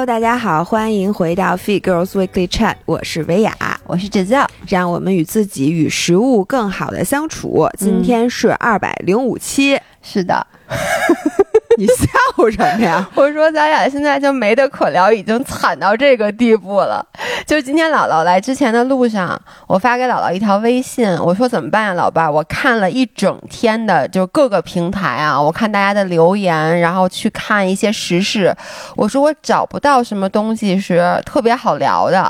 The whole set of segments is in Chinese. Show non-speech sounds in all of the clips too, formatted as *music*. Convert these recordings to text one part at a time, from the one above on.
Hello，大家好，欢迎回到 Fit Girls Weekly Chat，我是维雅，我是芷教，让我们与自己与食物更好的相处。今天是二百零五期，是的。*laughs* *laughs* 你笑什么呀？我说咱俩现在就没得可聊，已经惨到这个地步了。就今天姥姥来之前的路上，我发给姥姥一条微信，我说怎么办呀，老爸？我看了一整天的，就各个平台啊，我看大家的留言，然后去看一些时事，我说我找不到什么东西是特别好聊的。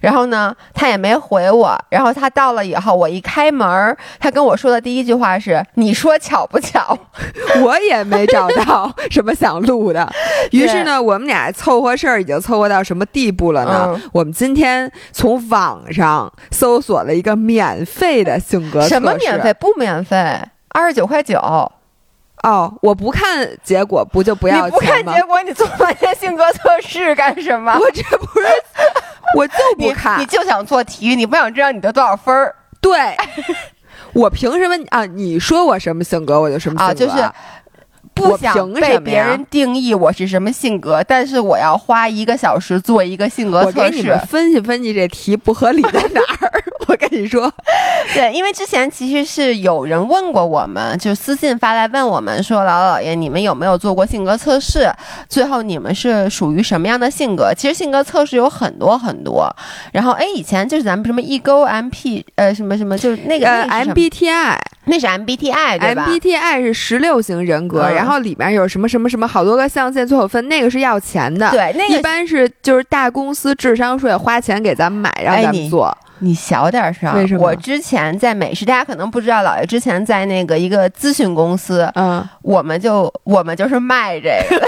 然后呢，他也没回我。然后他到了以后，我一开门，他跟我说的第一句话是：“你说巧不巧？”我也没找到 *laughs* 什么想录的。于是呢，我们俩凑合事儿已经凑合到什么地步了呢？我们今天从网上搜索了一个免费的性格测试。什么免费？不免费，二十九块九。哦，我不看结果，不就不要钱吗？你不看结果，你做那些性格测试干什么？我这不是。我就不看，你就想做题，你不想知道你得多少分儿。对，*laughs* 我凭什么啊？你说我什么性格，我就什么性格。啊，就是不想被别人定义我是什么性格，但是我要花一个小时做一个性格测试，分析分析这题不合理在哪儿。*laughs* 我跟你说，对，因为之前其实是有人问过我们，就私信发来问我们说：“老姥爷，你们有没有做过性格测试？最后你们是属于什么样的性格？”其实性格测试有很多很多。然后，哎，以前就是咱们什么 Ego MP，呃，什么什么，就是那个 MBTI，那是 MBTI 对吧？MBTI 是十六型人格，然后里面有什么什么什么好多个象限，最后分那个是要钱的。对，那个一般是就是大公司智商税花钱给咱们买，让咱们做。你小点声。为什么？我之前在美食，大家可能不知道，姥爷之前在那个一个咨询公司，嗯，我们就我们就是卖这个。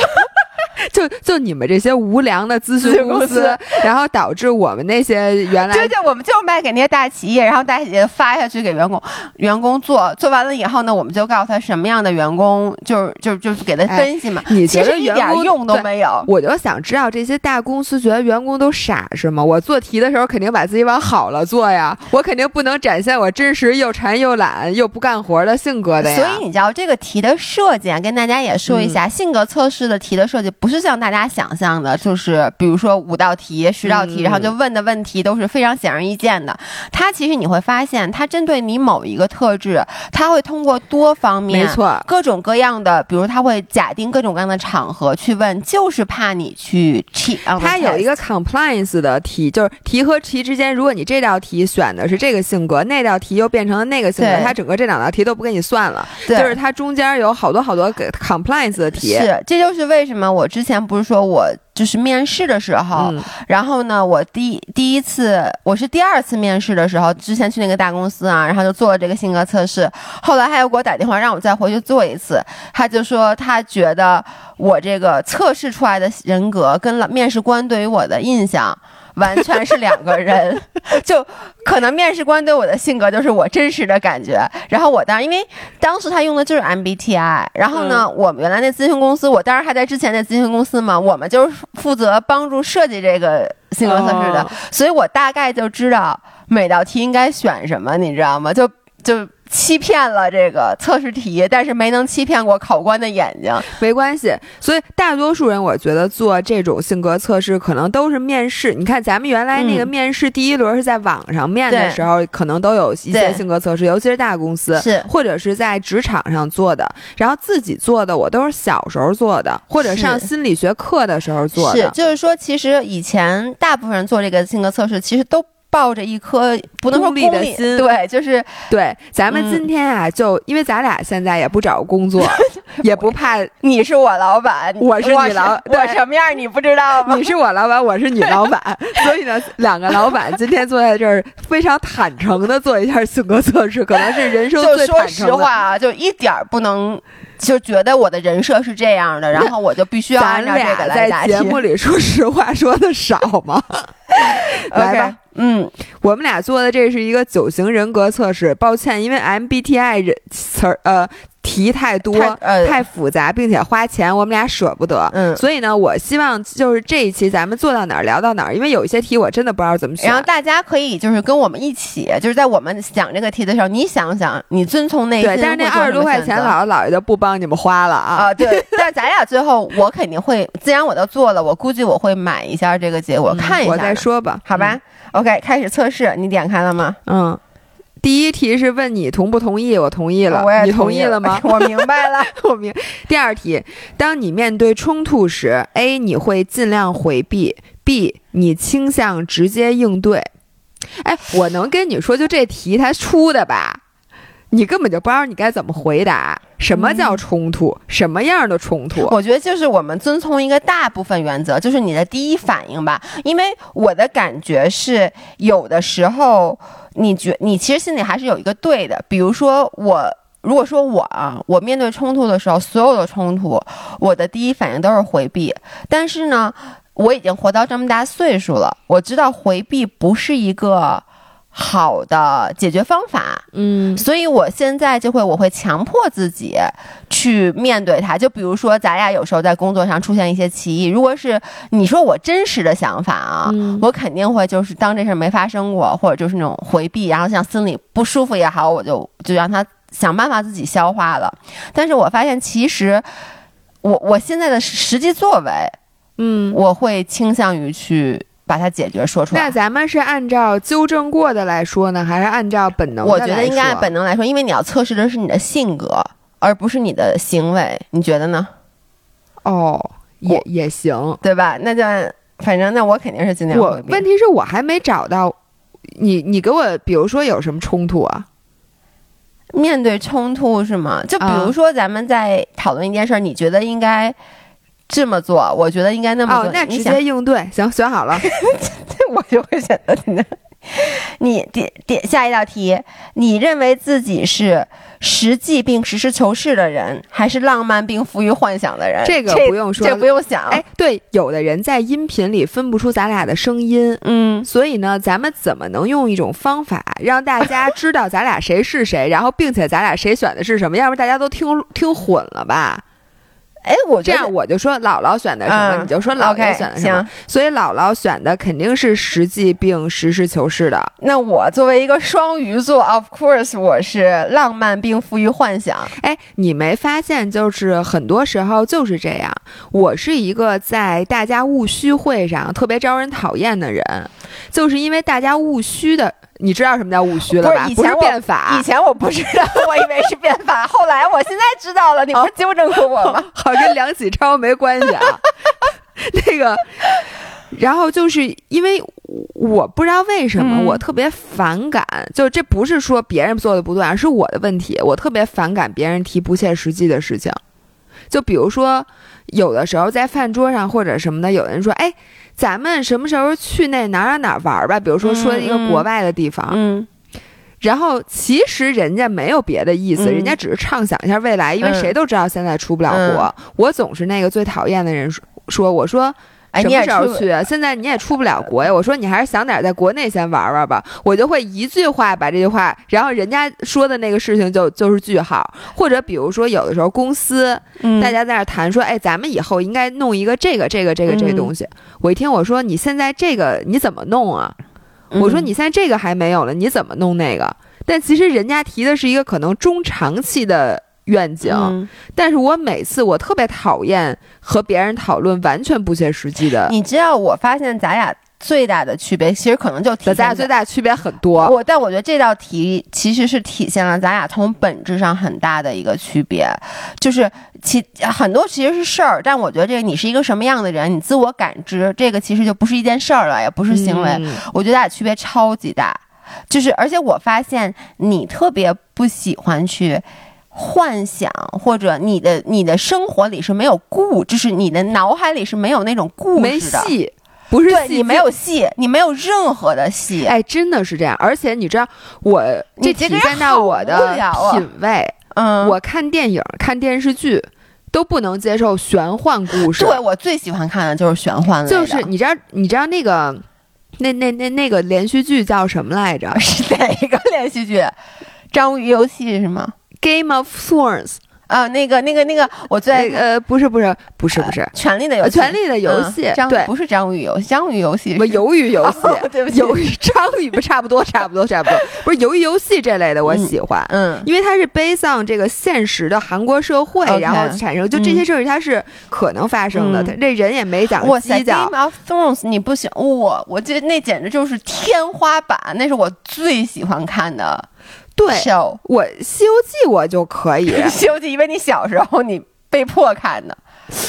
*laughs* 就就你们这些无良的咨询公司，然后导致我们那些原来就就我们就卖给那些大企业，然后大企业发下去给员工，员工做做完了以后呢，我们就告诉他什么样的员工，就是就就是给他分析嘛。你觉得一点用都没有？我就想知道这些大公司觉得员工都傻是吗？我做题的时候肯定把自己往好了做呀，我肯定不能展现我真实又馋又懒又不干活的性格的呀。所以你知道这个题的设计啊，跟大家也说一下，性格测试的题的设计不是像大家想象的，就是比如说五道题、十道题，然后就问的问题都是非常显而易见的。它其实你会发现，它针对你某一个特质，它会通过多方面、没错，各种各样的，比如它会假定各种各样的场合去问，就是怕你去 cheat。它有一个 compliance 的题，就是题和题之间，如果你这道题选的是这个性格，那道题又变成了那个性格，它整个这两道题都不给你算了。就是它中间有好多好多 compliance 的题。是，这就是为什么我之前不是说我就是面试的时候，然后呢，我第第一次我是第二次面试的时候，之前去那个大公司啊，然后就做了这个性格测试，后来他又给我打电话让我再回去做一次，他就说他觉得我这个测试出来的人格跟面试官对于我的印象。完全是两个人，*laughs* 就可能面试官对我的性格就是我真实的感觉。然后我当因为当时他用的就是 MBTI，然后呢，我们原来那咨询公司，我当时还在之前那咨询公司嘛，我们就是负责帮助设计这个性格测试的，所以我大概就知道每道题应该选什么，你知道吗？就就。欺骗了这个测试题，但是没能欺骗过考官的眼睛。没关系，所以大多数人我觉得做这种性格测试可能都是面试。你看咱们原来那个面试第一轮是在网上面的时候，可能都有一些性格测试，尤其是大公司，是或者是在职场上做的。然后自己做的，我都是小时候做的，或者上心理学课的时候做的。是，就是说，其实以前大部分人做这个性格测试，其实都。抱着一颗不能说功利的心，对，就是对。咱们今天啊，就因为咱俩现在也不找工作，*laughs* 也不怕。你是我老板，我是你老，我什么样你不知道吗？你是我老板，我是你老板，*laughs* 所以呢，两个老板今天坐在这儿，非常坦诚的做一下性格测试，可能是人生最说实话啊，就一点不能就觉得我的人设是这样的，然后我就必须要按照这个来在节目里说实话说的少吗？*laughs* 来吧。嗯，我们俩做的这是一个九型人格测试。抱歉，因为 MBTI 人词儿呃。题太多，太复杂，并且花钱，我们俩舍不得。嗯，所以呢，我希望就是这一期咱们做到哪儿聊到哪儿，因为有一些题我真的不知道怎么选。然后大家可以就是跟我们一起，就是在我们想这个题的时候，你想想，你遵从那对，但是那二十多块钱，姥姥姥爷就不帮你们花了啊。啊，对，但是咱俩最后 *laughs* 我肯定会，既然我都做了，我估计我会买一下这个结果，看一下，我再说吧，好吧？OK，开始测试，你点开了吗？嗯。第一题是问你同不同意，我同意了，你同意了吗？*laughs* 我明白了，*laughs* 我明。第二题，当你面对冲突时，A 你会尽量回避，B 你倾向直接应对。哎，我能跟你说，就这题它出的吧，你根本就不知道你该怎么回答。什么叫冲突？什么样的冲突？我觉得就是我们遵从一个大部分原则，就是你的第一反应吧。因为我的感觉是，有的时候。你觉你其实心里还是有一个对的，比如说我，如果说我啊，我面对冲突的时候，所有的冲突，我的第一反应都是回避。但是呢，我已经活到这么大岁数了，我知道回避不是一个。好的解决方法，嗯，所以我现在就会，我会强迫自己去面对它。就比如说，咱俩有时候在工作上出现一些歧义，如果是你说我真实的想法啊，我肯定会就是当这事没发生过，或者就是那种回避，然后像心里不舒服也好，我就就让他想办法自己消化了。但是我发现，其实我我现在的实际作为，嗯，我会倾向于去。把它解决说出来。那咱们是按照纠正过的来说呢，还是按照本能？我觉得应该按本能来说，因为你要测试的是你的性格，而不是你的行为。你觉得呢？哦，也也行，对吧？那就反正那我肯定是尽量。我问题是我还没找到你，你给我比如说有什么冲突啊？面对冲突是吗？就比如说咱们在讨论一件事儿，你觉得应该。这么做，我觉得应该那么做。那直接应对，行，选好了，*laughs* 我就会选择你。你点点下一道题，你认为自己是实际并实事求是的人，还是浪漫并富于幻想的人？这个不用说，这不用想。哎，对，有的人在音频里分不出咱俩的声音，嗯，所以呢，咱们怎么能用一种方法让大家知道咱俩谁是谁，然后并且咱俩谁选的是什么？要不然大家都听听混了吧？哎，我这样我就说姥姥选的什么，你就说姥爷选的什么。所以姥姥选的肯定是实际并实事求是的。那我作为一个双鱼座，of course，我是浪漫并富于幻想。哎，你没发现就是很多时候就是这样。我是一个在大家务虚会上特别招人讨厌的人，就是因为大家务虚的。你知道什么叫务虚了吧？不是变法。以前我不知道，我以为是变法。*laughs* 后来我现在知道了，你不是纠正过我吗？好，跟梁启超没关系啊。*laughs* 那个，然后就是因为我不知道为什么我特别反感，就这不是说别人做的不对，而是我的问题。我特别反感别人提不切实际的事情。就比如说，有的时候在饭桌上或者什么的，有人说：“哎。”咱们什么时候去那哪哪哪玩吧？比如说说一个国外的地方，嗯，然后其实人家没有别的意思，人家只是畅想一下未来，因为谁都知道现在出不了国。我总是那个最讨厌的人说，我说。什么时候去？现在你也出不了国呀。我说你还是想点在国内先玩玩吧。我就会一句话把这句话，然后人家说的那个事情就就是句号。或者比如说有的时候公司大家在那谈说，哎，咱们以后应该弄一个这个这个这个这个东西。我一听我说你现在这个你怎么弄啊？我说你现在这个还没有了，你怎么弄那个？但其实人家提的是一个可能中长期的。愿景，但是我每次我特别讨厌和别人讨论完全不切实际的。你知道，我发现咱俩最大的区别，其实可能就咱俩最大的区别很多。我但我觉得这道题其实是体现了咱俩从本质上很大的一个区别，就是其很多其实是事儿，但我觉得这个你是一个什么样的人，你自我感知这个其实就不是一件事儿了，也不是行为。我觉得咱俩区别超级大，就是而且我发现你特别不喜欢去。幻想或者你的你的生活里是没有故，就是你的脑海里是没有那种故事的，戏不是戏，你没有戏，你没有任何的戏，哎，真的是这样。而且你知道，我这体现到我的品味，嗯，我看电影、看电视剧都不能接受玄幻故事。*laughs* 对我最喜欢看的就是玄幻类的，就是你知道，你知道那个那那那那个连续剧叫什么来着？*laughs* 是哪个连续剧？章鱼游戏是吗？Game of Thrones，啊，那个那个那个，我最呃，不是不是不是不是，权力的游戏，权力的游戏，对，不是章鱼游戏，章鱼游戏，什么鱿鱼游戏？*laughs* 对不起，鱿鱼章鱼不差不多，差不多，差不多，*laughs* 不是鱿鱼游戏这类的，我喜欢，嗯，因为它是 based on 这个现实的韩国社会，然后产生，就这些事儿它是可能发生的，他这人也没讲犄角。Game of Thrones 你不行，我我觉得那简直就是天花板，那是我最喜欢看的。对，我《西游记》我就可以，*laughs*《西游记》因为你小时候你被迫看的，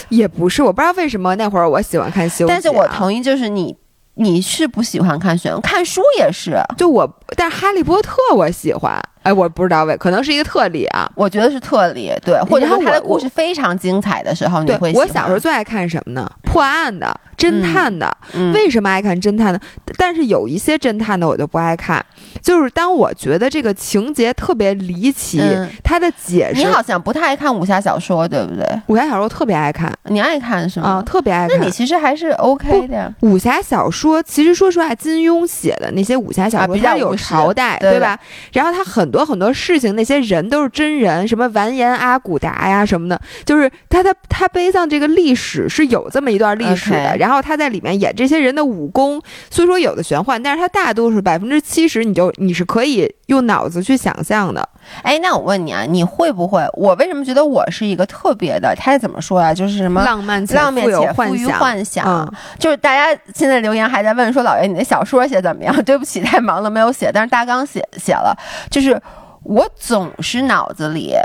也不是，我不知道为什么那会儿我喜欢看《西游记》，但是我同意，就是你你是不喜欢看玄看书也是，就我，但是《哈利波特》我喜欢。哎，我不知道为，可能是一个特例啊。我觉得是特例，对，或者说他的故事非常精彩的时候，你会。我小时候最爱看什么呢？破案的、侦探的。为什么爱看侦探呢？但是有一些侦探的我就不爱看，就是当我觉得这个情节特别离奇，他的解释。你好像不太爱看武侠小说，对不对？武侠小说特别爱看，你爱看是吗？啊，特别爱看。那你其实还是 OK 的。武侠小说其实说实话，金庸写的那些武侠小说，比较有朝代，对吧？然后他很多很多事情。那些人都是真人，什么完颜阿骨达呀什么的，就是他他他背上这个历史是有这么一段历史的，然后他在里面演这些人的武功，虽说有的玄幻，但是他大多数百分之七十你就你是可以用脑子去想象的。哎，那我问你啊，你会不会？我为什么觉得我是一个特别的？他是怎么说啊？就是什么浪漫浪漫且富于幻想？就是大家现在留言还在问说，老爷你的小说写怎么样？*laughs* 对不起，太忙了没有写，但是大纲写写了，就是。我总是脑子里，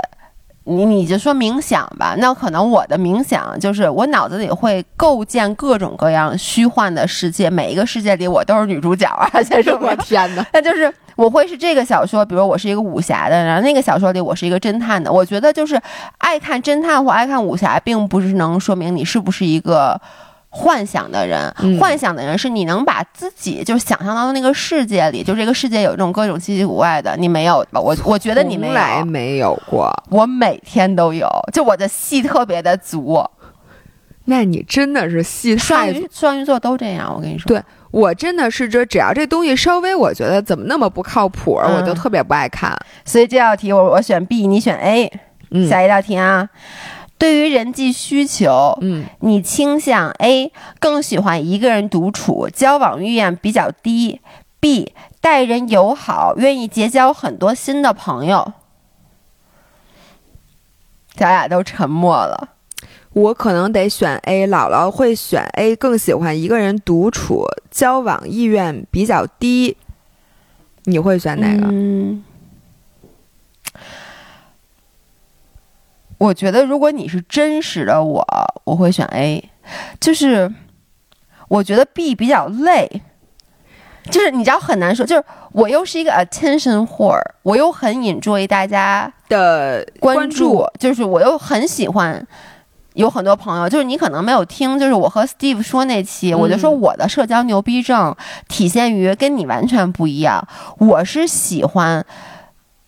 你你就说冥想吧，那可能我的冥想就是我脑子里会构建各种各样虚幻的世界，每一个世界里我都是女主角啊！*laughs* 我天哪，*laughs* 那就是我会是这个小说，比如我是一个武侠的，然后那个小说里我是一个侦探的。我觉得就是爱看侦探或爱看武侠，并不是能说明你是不是一个。幻想的人，幻想的人是你能把自己就想象到的那个世界里，就这个世界有这种各种奇奇古怪的，你没有吧？我我觉得你从来没有过，我每天都有，就我的戏特别的足。那你真的是戏太双鱼双鱼座都这样，我跟你说，对我真的是这，只要这东西稍微我觉得怎么那么不靠谱，我就特别不爱看。所以这道题我我选 B，你选 A。下一道题啊。对于人际需求，嗯，你倾向 A 更喜欢一个人独处，交往意愿比较低；B 待人友好，愿意结交很多新的朋友。咱俩都沉默了。我可能得选 A，姥姥会选 A，更喜欢一个人独处，交往意愿比较低。你会选哪个？嗯。我觉得，如果你是真实的我，我会选 A。就是我觉得 B 比较累，就是你知道很难说。就是我又是一个 attention whore，我又很 enjoy 大家的关注，就是我又很喜欢有很多朋友。就是你可能没有听，就是我和 Steve 说那期，我就说我的社交牛逼症体现于跟你完全不一样。我是喜欢。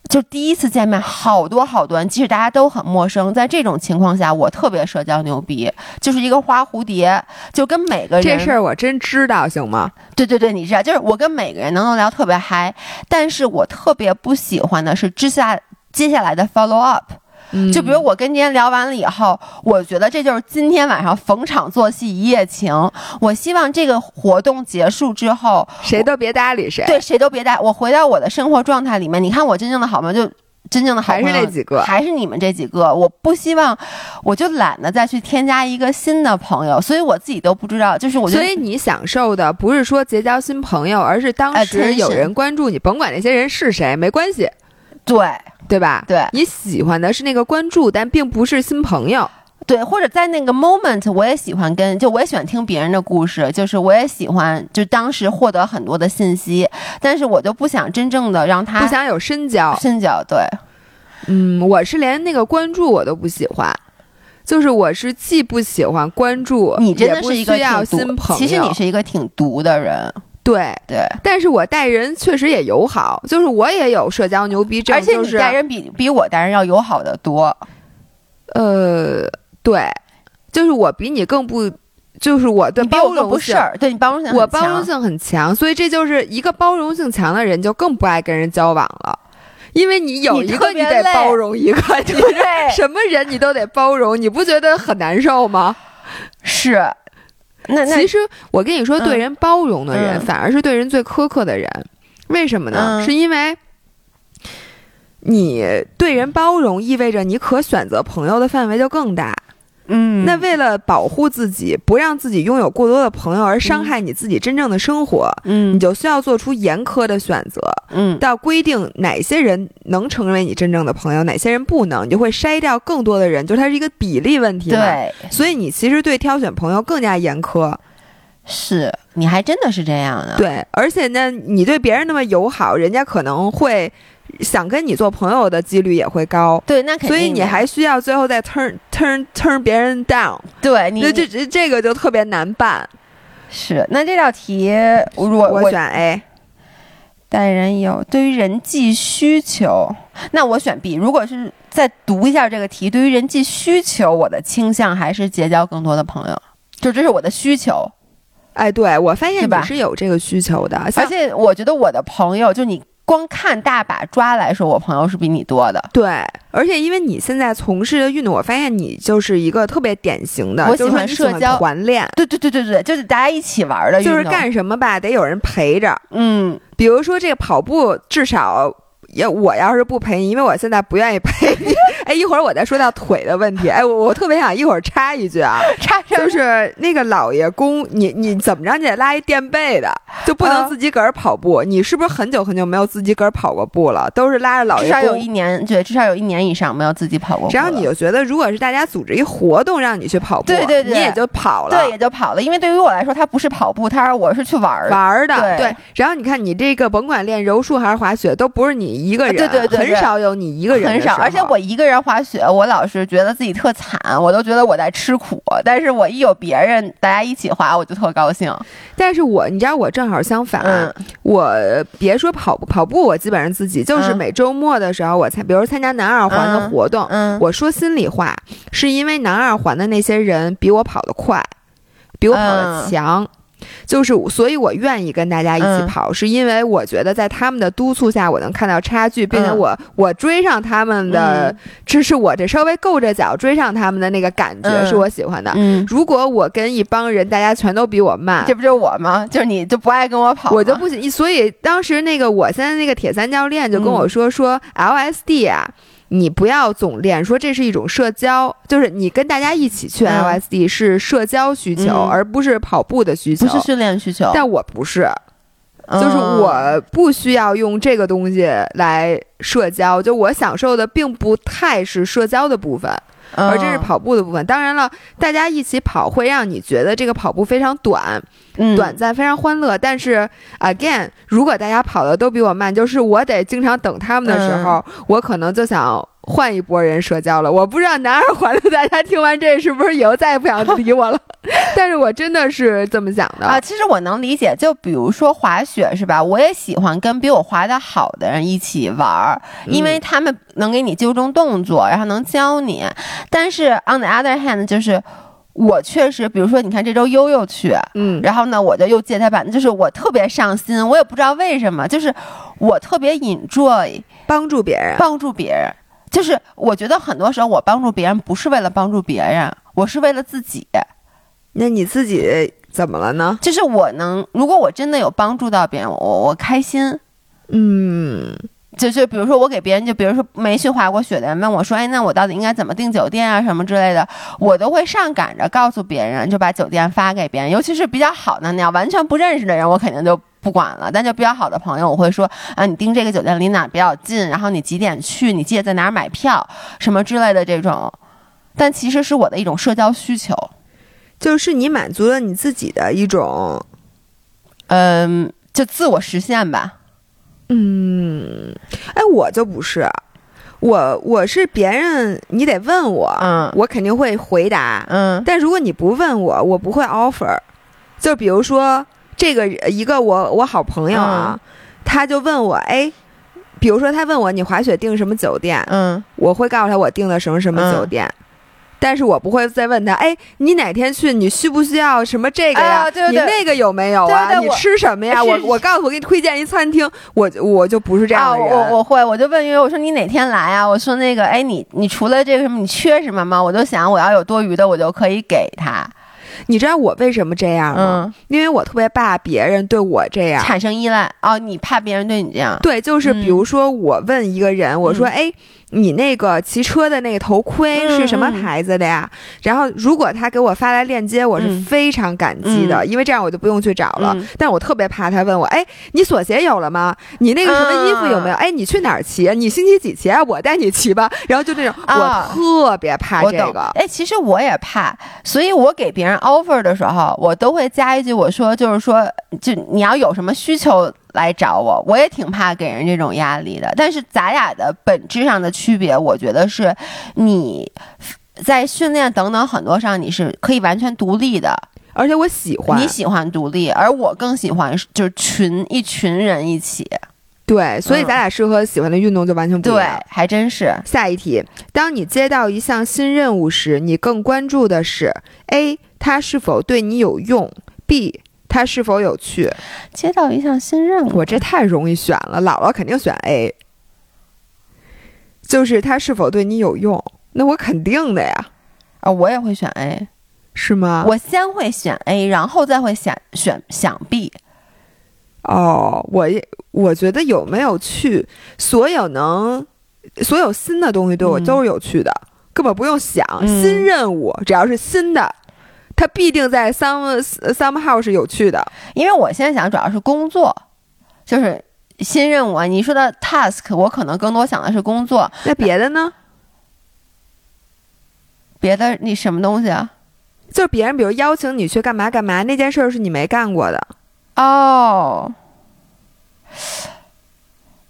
就第一次见面，好多好多人，即使大家都很陌生，在这种情况下，我特别社交牛逼，就是一个花蝴蝶，就跟每个人这事儿我真知道，行吗？对对对，你知道，就是我跟每个人能够聊特别嗨，但是我特别不喜欢的是之下接下来的 follow up。就比如我跟您天聊完了以后，我觉得这就是今天晚上逢场作戏一夜情。我希望这个活动结束之后，谁都别搭理谁。对，谁都别搭。我回到我的生活状态里面，你看我真正的好朋友，就真正的还是那几个，还是你们这几个。我不希望，我就懒得再去添加一个新的朋友，所以我自己都不知道。就是我，所以你享受的不是说结交新朋友，而是当时有人关注你，甭管那些人是谁，没关系。对。对吧？对，你喜欢的是那个关注，但并不是新朋友。对，或者在那个 moment，我也喜欢跟，就我也喜欢听别人的故事，就是我也喜欢，就当时获得很多的信息，但是我就不想真正的让他不想有深交，深交。对，嗯，我是连那个关注我都不喜欢，就是我是既不喜欢关注，你真的是一个新朋友，其实你是一个挺毒的人。对对，但是我待人确实也友好，就是我也有社交牛逼症，而且你待人比比我待人要友好的多。呃，对，就是我比你更不，就是我的包容性，对你包容性，我包容性很强，所以这就是一个包容性强的人就更不爱跟人交往了。因为你有一个你得包容一个，*laughs* 对，什么人你都得包容，你不觉得很难受吗？是。那其实我跟你说，对人包容的人，反而是对人最苛刻的人。为什么呢？是因为你对人包容，意味着你可选择朋友的范围就更大。嗯，那为了保护自己，不让自己拥有过多的朋友，而伤害你自己真正的生活，嗯，你就需要做出严苛的选择，嗯，到规定哪些人能成为你真正的朋友，哪些人不能，你就会筛掉更多的人，就它是一个比例问题。对，所以你其实对挑选朋友更加严苛。是，你还真的是这样的。对，而且呢，你对别人那么友好，人家可能会。想跟你做朋友的几率也会高，对，那肯定。所以你还需要最后再 turn turn turn 别人 down，对，你这这这个就特别难办。是，那这道题我我选 A。待人有对于人际需求，那我选 B。如果是再读一下这个题，对于人际需求，我的倾向还是结交更多的朋友，就这是我的需求。哎，对我发现你是有这个需求的，而且我觉得我的朋友就你。光看大把抓来说，我朋友是比你多的。对，而且因为你现在从事的运动，我发现你就是一个特别典型的，我喜欢社交团练。对对对对对，就是大家一起玩的。就是干什么吧，得有人陪着。嗯，比如说这个跑步，至少。要我要是不陪你，因为我现在不愿意陪你。*laughs* 哎，一会儿我再说到腿的问题。哎，我我特别想一会儿插一句啊，*laughs* 插就是那个老爷公，你你怎么着你得拉一垫背的，就不能自己个儿跑步。你是不是很久很久没有自己个儿跑过步了？都是拉着老爷公。至少有一年，对，至少有一年以上没有自己跑过。只要你就觉得，如果是大家组织一活动让你去跑步，对对对，你也就跑了，对，也就跑了。因为对于我来说，它不是跑步，它是我是去玩玩的。对，然后你看你这个甭管练柔术还是滑雪，都不是你一个人，对对对。很少有你一个人，很少，而且我一个人滑雪，我老是觉得自己特惨，我都觉得我在吃苦。但是我一有别人，大家一起滑，我就特高兴。但是我，你知道我正好相反，我别说跑步，跑步我基本上自己就是每周末的时候，我参比如参加南二环的活动。嗯，我说心里话，是因为南二环的那些人比我跑得快，比我跑得强。就是，所以我愿意跟大家一起跑，是因为我觉得在他们的督促下，我能看到差距，并且我我追上他们的，这是我这稍微够着脚追上他们的那个感觉，是我喜欢的。如果我跟一帮人，大家全都比我慢，这不就是我吗？就是你就不爱跟我跑，我就不行。所以当时那个我现在那个铁三教练就跟我说说 LSD 啊。你不要总练，说这是一种社交，就是你跟大家一起去 LSD 是社交需求，而不是跑步的需求，不是训练需求。但我不是，就是我不需要用这个东西来社交，就我享受的并不太是社交的部分。而这是跑步的部分。当然了，大家一起跑会让你觉得这个跑步非常短，短暂，非常欢乐。但是，again，如果大家跑的都比我慢，就是我得经常等他们的时候，我可能就想。换一波人社交了，我不知道南二环的大家听完这是不是以后再也不想理我了？*laughs* 但是我真的是这么想的啊。其实我能理解，就比如说滑雪是吧？我也喜欢跟比我滑的好的人一起玩儿，因为他们能给你纠正动作，然后能教你。但是 on the other hand，就是我确实，比如说你看这周悠悠去，嗯，然后呢，我就又借他板，就是我特别上心，我也不知道为什么，就是我特别 enjoy 帮助别人，帮助别人。就是我觉得很多时候我帮助别人不是为了帮助别人，我是为了自己。那你自己怎么了呢？就是我能，如果我真的有帮助到别人，我我开心。嗯，就就比如说我给别人，就比如说没去滑过雪的人问我说：“哎，那我到底应该怎么订酒店啊，什么之类的？”我都会上赶着告诉别人，就把酒店发给别人，尤其是比较好的那样完全不认识的人，我肯定就。不管了，但就比较好的朋友，我会说啊，你订这个酒店离哪比较近，然后你几点去，你记得在哪儿买票，什么之类的这种。但其实是我的一种社交需求，就是你满足了你自己的一种，嗯，就自我实现吧。嗯，哎，我就不是，我我是别人，你得问我，嗯，我肯定会回答，嗯，但如果你不问我，我不会 offer。就比如说。这个一个我我好朋友啊，他就问我，哎，比如说他问我你滑雪订什么酒店，嗯，我会告诉他我订的什么什么酒店，但是我不会再问他，哎，你哪天去？你需不需要什么这个呀？对对，你那个有没有啊？你吃什么呀？我我告诉我给你推荐一餐厅，我我就不是这样的人。我我会，我就问因为，我说你哪天来啊？我说那个，哎，你你除了这个什么，你缺什么吗？我就想我要有多余的，我就可以给他。你知道我为什么这样吗？因为我特别怕别人对我这样产生依赖哦。你怕别人对你这样？对，就是比如说我问一个人，我说，哎。你那个骑车的那个头盔是什么牌子的呀？然后如果他给我发来链接，我是非常感激的，因为这样我就不用去找了。但我特别怕他问我，哎，你锁鞋有了吗？你那个什么衣服有没有？哎，你去哪儿骑？你星期几骑？我带你骑吧。然后就那种，我特别怕这个。哎，其实我也怕，所以我给别人 offer 的时候，我都会加一句，我说就是说，就你要有什么需求。来找我，我也挺怕给人这种压力的。但是咱俩的本质上的区别，我觉得是你在训练等等很多上，你是可以完全独立的。而且我喜欢你喜欢独立，而我更喜欢就是群一群人一起。对，所以咱俩适合喜欢的运动就完全不一样。对，还真是。下一题，当你接到一项新任务时，你更关注的是 A 它是否对你有用，B。它是否有趣？接到一项新任务，我这太容易选了。姥姥肯定选 A，就是他是否对你有用？那我肯定的呀。啊，我也会选 A，是吗？我先会选 A，然后再会选选想 B。哦，我也我觉得有没有趣，所有能，所有新的东西对我都是有趣的，根本不用想新任务，只要是新的。它必定在 some somehow 是有趣的，因为我现在想主要是工作，就是新任务啊。你说的 task，我可能更多想的是工作。那别的呢？别的你什么东西啊？就是别人比如邀请你去干嘛干嘛，那件事是你没干过的。哦。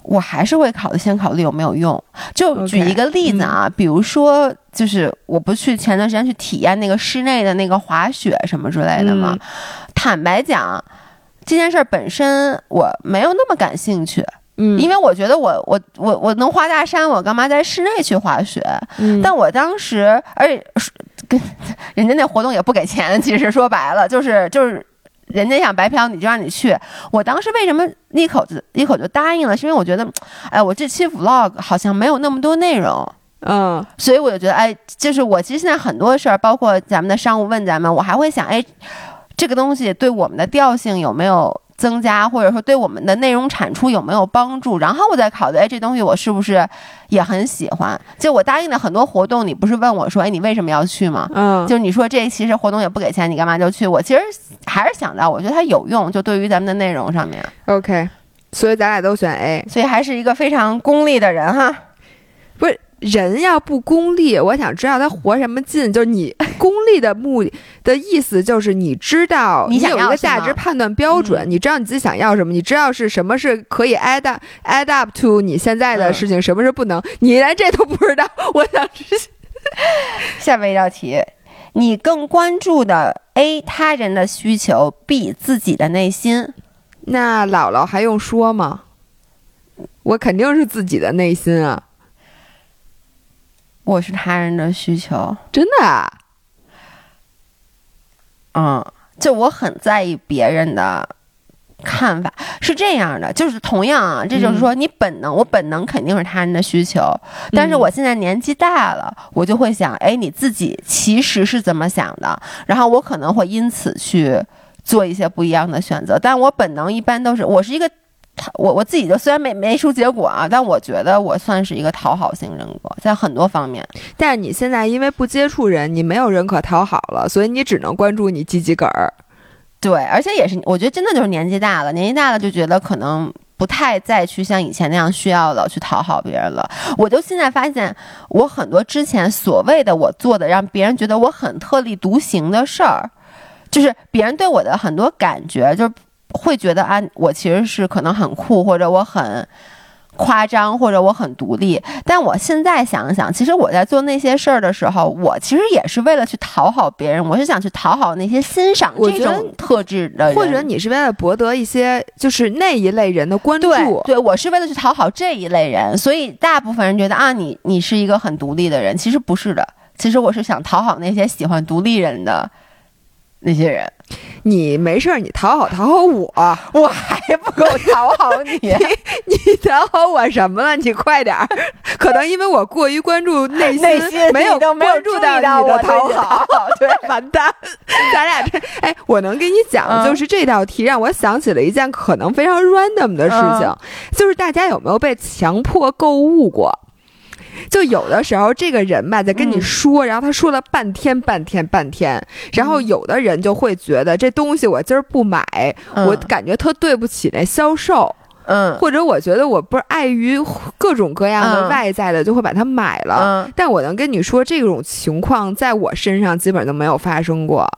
我还是会考虑，先考虑有没有用。就举一个例子啊，比如说，就是我不去前段时间去体验那个室内的那个滑雪什么之类的嘛？坦白讲，这件事本身我没有那么感兴趣。嗯，因为我觉得我我我我能滑大山，我干嘛在室内去滑雪？嗯，但我当时，而且 *laughs* 跟人家那活动也不给钱，其实说白了就是就是。人家想白嫖，你就让你去。我当时为什么一口子一口就答应了？是因为我觉得，哎，我这期 vlog 好像没有那么多内容，嗯，所以我就觉得，哎，就是我其实现在很多事儿，包括咱们的商务问咱们，我还会想，哎，这个东西对我们的调性有没有？增加或者说对我们的内容产出有没有帮助？然后我再考虑，哎，这东西我是不是也很喜欢？就我答应的很多活动，你不是问我说，哎，你为什么要去吗？嗯，就是你说这其实活动也不给钱，你干嘛就去？我其实还是想到，我觉得它有用，就对于咱们的内容上面。OK，所以咱俩都选 A，所以还是一个非常功利的人哈。人要不功利，我想知道他活什么劲。就是你 *laughs* 功利的目的的意思，就是你知道你有一个价值判断标准，你知道你自己想要什么，你知道是什么是可以 add up add up to 你现在的事情，什么是不能，你连这都不知道。我想知 *laughs* 下面一道题，你更关注的 A 他人的需求，B 自己的内心。那姥姥还用说吗？我肯定是自己的内心啊。我是他人的需求，真的。啊嗯，就我很在意别人的看法，是这样的，就是同样啊，这就是说你本能，我本能肯定是他人的需求，但是我现在年纪大了，我就会想，哎，你自己其实是怎么想的？然后我可能会因此去做一些不一样的选择，但我本能一般都是，我是一个。我我自己就虽然没没出结果啊，但我觉得我算是一个讨好型人格，在很多方面。但是你现在因为不接触人，你没有人可讨好了，所以你只能关注你自己个儿。对，而且也是，我觉得真的就是年纪大了，年纪大了就觉得可能不太再去像以前那样需要了去讨好别人了。我就现在发现，我很多之前所谓的我做的让别人觉得我很特立独行的事儿，就是别人对我的很多感觉，就是。会觉得啊，我其实是可能很酷，或者我很夸张，或者我很独立。但我现在想想，其实我在做那些事儿的时候，我其实也是为了去讨好别人。我是想去讨好那些欣赏这种特质的人，或者你是为了博得一些就是那一类人的关注。对，对我是为了去讨好这一类人。所以大部分人觉得啊，你你是一个很独立的人，其实不是的。其实我是想讨好那些喜欢独立人的那些人。你没事儿，你讨好讨好我，我还不够讨好 *laughs* 你。你讨好我什么了？你快点儿！*laughs* 可能因为我过于关注内心，没有关注到你的讨好。*laughs* 对，完蛋！咱俩这……哎，我能给你讲，就是这道题让我想起了一件可能非常 random 的事情，就是大家有没有被强迫购物过？就有的时候，这个人吧在跟你说，然后他说了半天、半天、半天，然后有的人就会觉得这东西我今儿不买，我感觉特对不起那销售，嗯，或者我觉得我不是碍于各种各样的外在的就会把它买了，但我能跟你说，这种情况在我身上基本都没有发生过。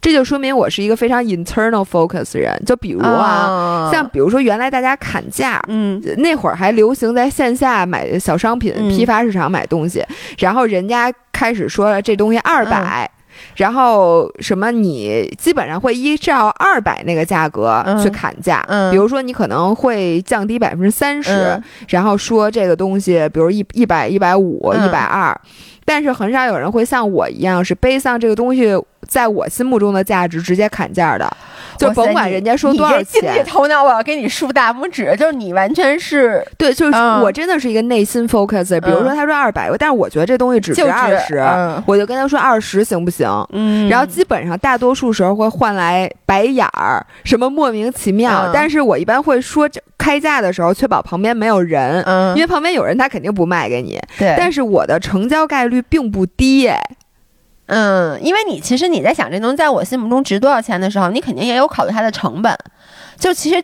这就说明我是一个非常 internal focus 人，就比如啊，像比如说原来大家砍价，嗯，那会儿还流行在线下买小商品，批发市场买东西，然后人家开始说这东西二百，然后什么你基本上会依照二百那个价格去砍价，比如说你可能会降低百分之三十，然后说这个东西，比如一一百一百五一百二，但是很少有人会像我一样是背上这个东西。在我心目中的价值直接砍价的，就甭管人家说多少钱。你头脑，我要给你竖大拇指。*laughs* 就是你完全是对，就是我真的是一个内心 focus。比如说他说二百，但是我觉得这东西只值二十，我就跟他说二十行不行？嗯。然后基本上大多数时候会换来白眼儿，什么莫名其妙。但是我一般会说开价的时候，确保旁边没有人，因为旁边有人他肯定不卖给你。对。但是我的成交概率并不低，哎。嗯，因为你其实你在想这东西在我心目中值多少钱的时候，你肯定也有考虑它的成本。就其实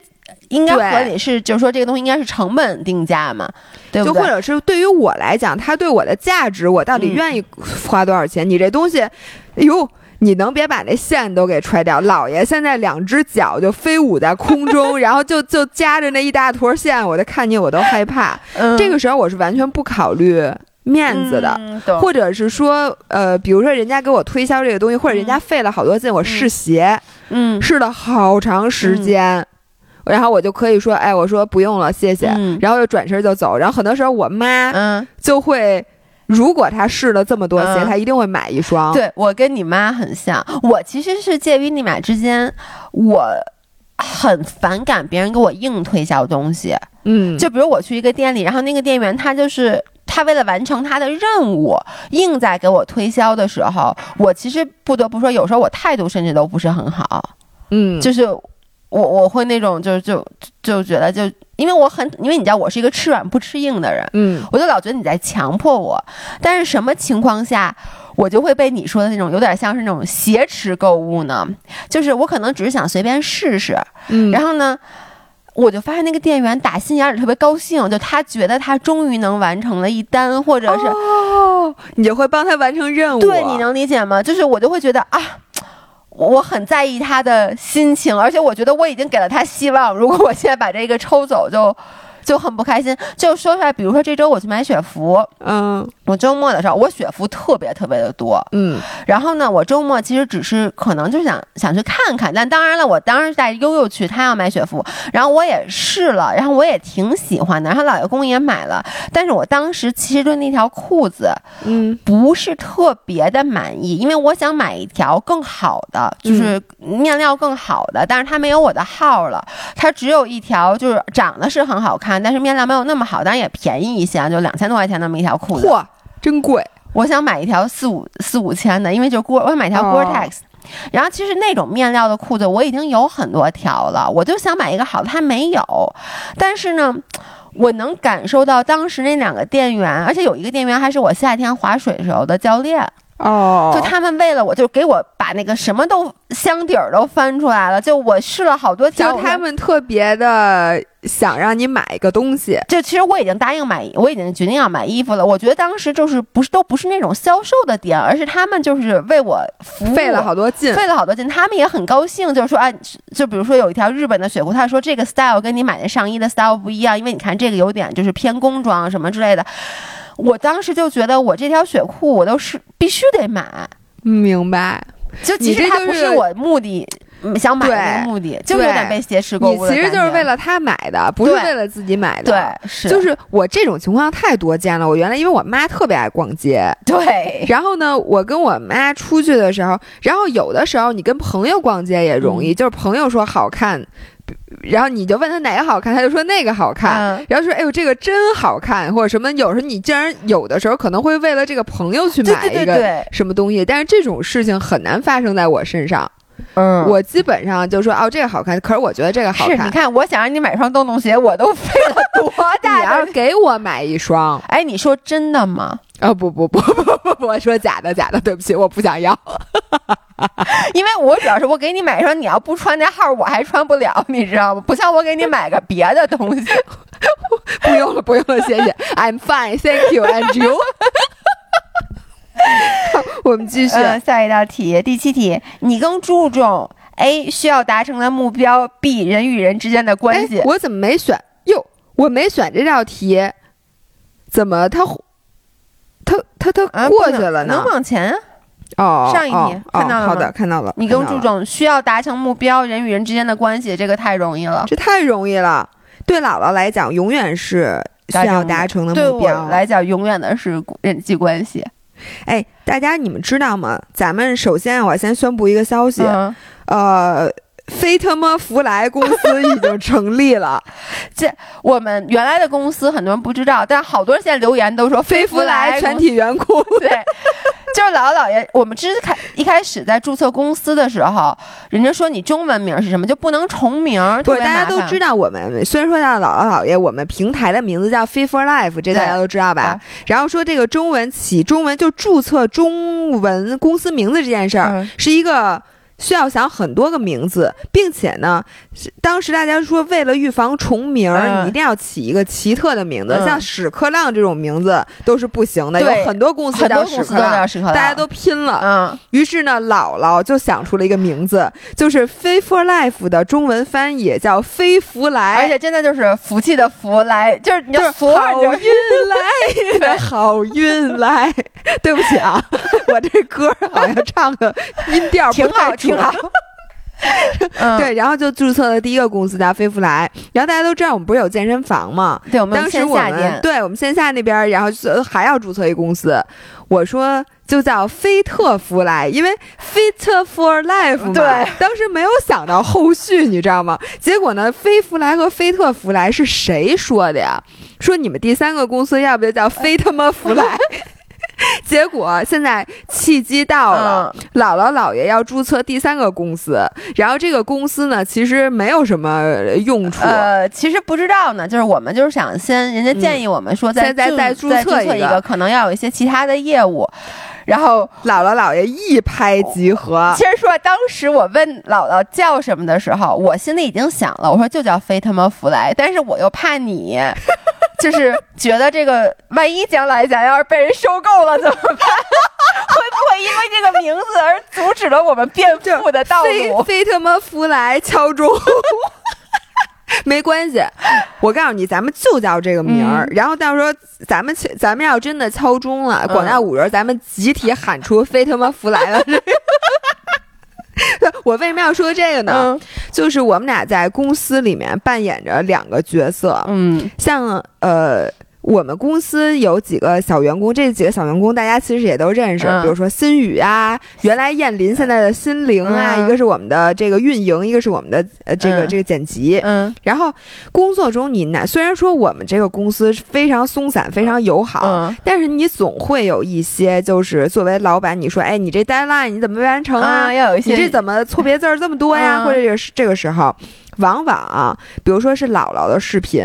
应该合理是，就是说这个东西应该是成本定价嘛，对不对？就或者是对于我来讲，它对我的价值，我到底愿意花多少钱？你这东西，哎呦，你能别把那线都给揣掉？老爷现在两只脚就飞舞在空中，*laughs* 然后就就夹着那一大坨线，我就看见我都害怕。这个时候我是完全不考虑。面子的，或者是说，呃，比如说人家给我推销这个东西，或者人家费了好多劲，我试鞋，嗯，试了好长时间，然后我就可以说，哎，我说不用了，谢谢，然后就转身就走。然后很多时候我妈，嗯，就会，如果她试了这么多鞋，她一定会买一双。对我跟你妈很像，我其实是介于你俩之间，我很反感别人给我硬推销东西，嗯，就比如我去一个店里，然后那个店员他就是。他为了完成他的任务，硬在给我推销的时候，我其实不得不说，有时候我态度甚至都不是很好。嗯，就是我我会那种，就就就觉得，就因为我很，因为你知道我是一个吃软不吃硬的人。嗯，我就老觉得你在强迫我。但是什么情况下我就会被你说的那种有点像是那种挟持购物呢？就是我可能只是想随便试试。嗯，然后呢？我就发现那个店员打心眼里特别高兴，就他觉得他终于能完成了一单，或者是哦，你就会帮他完成任务。对，你能理解吗？就是我就会觉得啊，我很在意他的心情，而且我觉得我已经给了他希望。如果我现在把这个抽走，就。就很不开心，就说出来，比如说这周我去买雪服，嗯，我周末的时候我雪服特别特别的多，嗯，然后呢，我周末其实只是可能就想想去看看，但当然了，我当时带悠悠去，他要买雪服，然后我也试了，然后我也挺喜欢的，然后老爷公也买了，但是我当时其实对那条裤子，嗯，不是特别的满意，因为我想买一条更好的，就是面料更好的，但是它没有我的号了，它只有一条，就是长得是很好看。但是面料没有那么好，当然也便宜一些啊，就两千多块钱那么一条裤子。嚯，真贵！我想买一条四五四五千的，因为就锅，我想买条 Gore-Tex。然后其实那种面料的裤子我已经有很多条了，我就想买一个好的，它没有。但是呢，我能感受到当时那两个店员，而且有一个店员还是我夏天划水时候的教练。哦，就他们为了我，就给我把那个什么都箱底儿都翻出来了。就我试了好多条，就他们特别的想让你买一个东西。就其实我已经答应买，我已经决定要买衣服了。我觉得当时就是不是都不是那种销售的点，而是他们就是为我服务，费了好多劲，费了好多劲。他们也很高兴，就是说啊，就比如说有一条日本的雪裤，他说这个 style 跟你买的上衣的 style 不一样，因为你看这个有点就是偏工装什么之类的。我当时就觉得，我这条雪裤我都是必须得买，明白？就其实它不是我目的想买的目的，就有点被挟持购物。你其实就是为了他买的，不是为了自己买的。对，是。就是我这种情况太多见了。我原来因为我妈特别爱逛街，对。然后呢，我跟我妈出去的时候，然后有的时候你跟朋友逛街也容易，就是朋友说好看。然后你就问他哪个好看，他就说那个好看。然后说：“哎呦，这个真好看，或者什么。”有时候你竟然有的时候可能会为了这个朋友去买一个什么东西，但是这种事情很难发生在我身上。嗯，我基本上就说：“哦，这个好看。”可是我觉得这个好看。你看，我想让你买双洞洞鞋，我都费了多大？*laughs* 你要给我买一双？哎，你说真的吗？啊，不不不不不不，我说假的假的，对不起，我不想要。*laughs* 因为我主要是我给你买一双，你要不穿那号，我还穿不了，你知道吗？不像我给你买个别的东西，*laughs* 不用了，不用了，谢谢，I'm fine, thank you, and you。*laughs* 我们继续下一道题，第七题，你更注重 A 需要达成的目标，B 人与人之间的关系。我怎么没选？哟，我没选这道题，怎么他他他他过去了呢？能往前。哦，上一题看到了吗？好的，看到了。你更注重需要达成目标，人与人之间的关系，这个太容易了。这太容易了。对姥姥来讲，永远是需要达成的目标。对我来讲，永远的是人际关系。哎，大家你们知道吗？咱们首先我先宣布一个消息，呃。飞特么福来公司已经成立了，*laughs* 这我们原来的公司很多人不知道，但是好多人现在留言都说飞福来全体员工。*laughs* 对，就是姥姥姥爷，我们之开一开始在注册公司的时候，人家说你中文名是什么就不能重名，对，大家都知道我们虽然说叫姥姥姥爷，我们平台的名字叫 Fit for Life，这大家都知道吧？然后说这个中文起中文就注册中文公司名字这件事儿是一个。需要想很多个名字，并且呢，当时大家说为了预防重名，你一定要起一个奇特的名字，像屎壳郎这种名字都是不行的。有很多公司叫屎壳郎，大家都拼了。嗯，于是呢，姥姥就想出了一个名字，就是“飞 for life” 的中文翻译叫“飞福来”，而且真的就是福气的福来，就是你好运来，*laughs* 好运来。对不起啊，*laughs* 我这歌好像唱的音调挺好。挺好，对，然后就注册了第一个公司叫飞福来，然后大家都知道我们不是有健身房吗？对，我们当时我们对我们线下那边，然后还要注册一公司，我说就叫飞特福来，因为 Fit for Life 嘛。对，当时没有想到后续，你知道吗？结果呢，飞福来和飞特福来是谁说的呀？说你们第三个公司要不就叫飞他妈福来？结果现在契机到了，姥姥姥爷要注册第三个公司，然后这个公司呢，其实没有什么用处。呃，其实不知道呢，就是我们就是想先，人家建议我们说再再再注册一个，可能要有一些其他的业务。然后姥姥姥爷一拍即合。其实说当时我问姥姥叫什么的时候，我心里已经想了，我说就叫飞他妈福来，但是我又怕你。就是觉得这个，万一将来咱要是被人收购了怎么办？会不会因为这个名字而阻止了我们变富的道路？非他妈福来敲钟，*laughs* 没关系。我告诉你，咱们就叫这个名儿。然后到时候咱们咱们要真的敲钟了，广大五人咱们集体喊出“非他妈福来了”。*laughs* 我为什么要说这个呢？就是我们俩在公司里面扮演着两个角色，嗯，像呃。我们公司有几个小员工，这几个小员工大家其实也都认识，比如说新宇啊，原来燕林现在的心灵啊，一个是我们的这个运营，一个是我们的呃这个这个剪辑。嗯，然后工作中你那虽然说我们这个公司非常松散，非常友好，但是你总会有一些就是作为老板，你说哎，你这 deadline 你怎么没完成啊？要有一些，你这怎么错别字儿这么多呀？*laughs* 或者是这个时候，往往啊，比如说是姥姥的视频。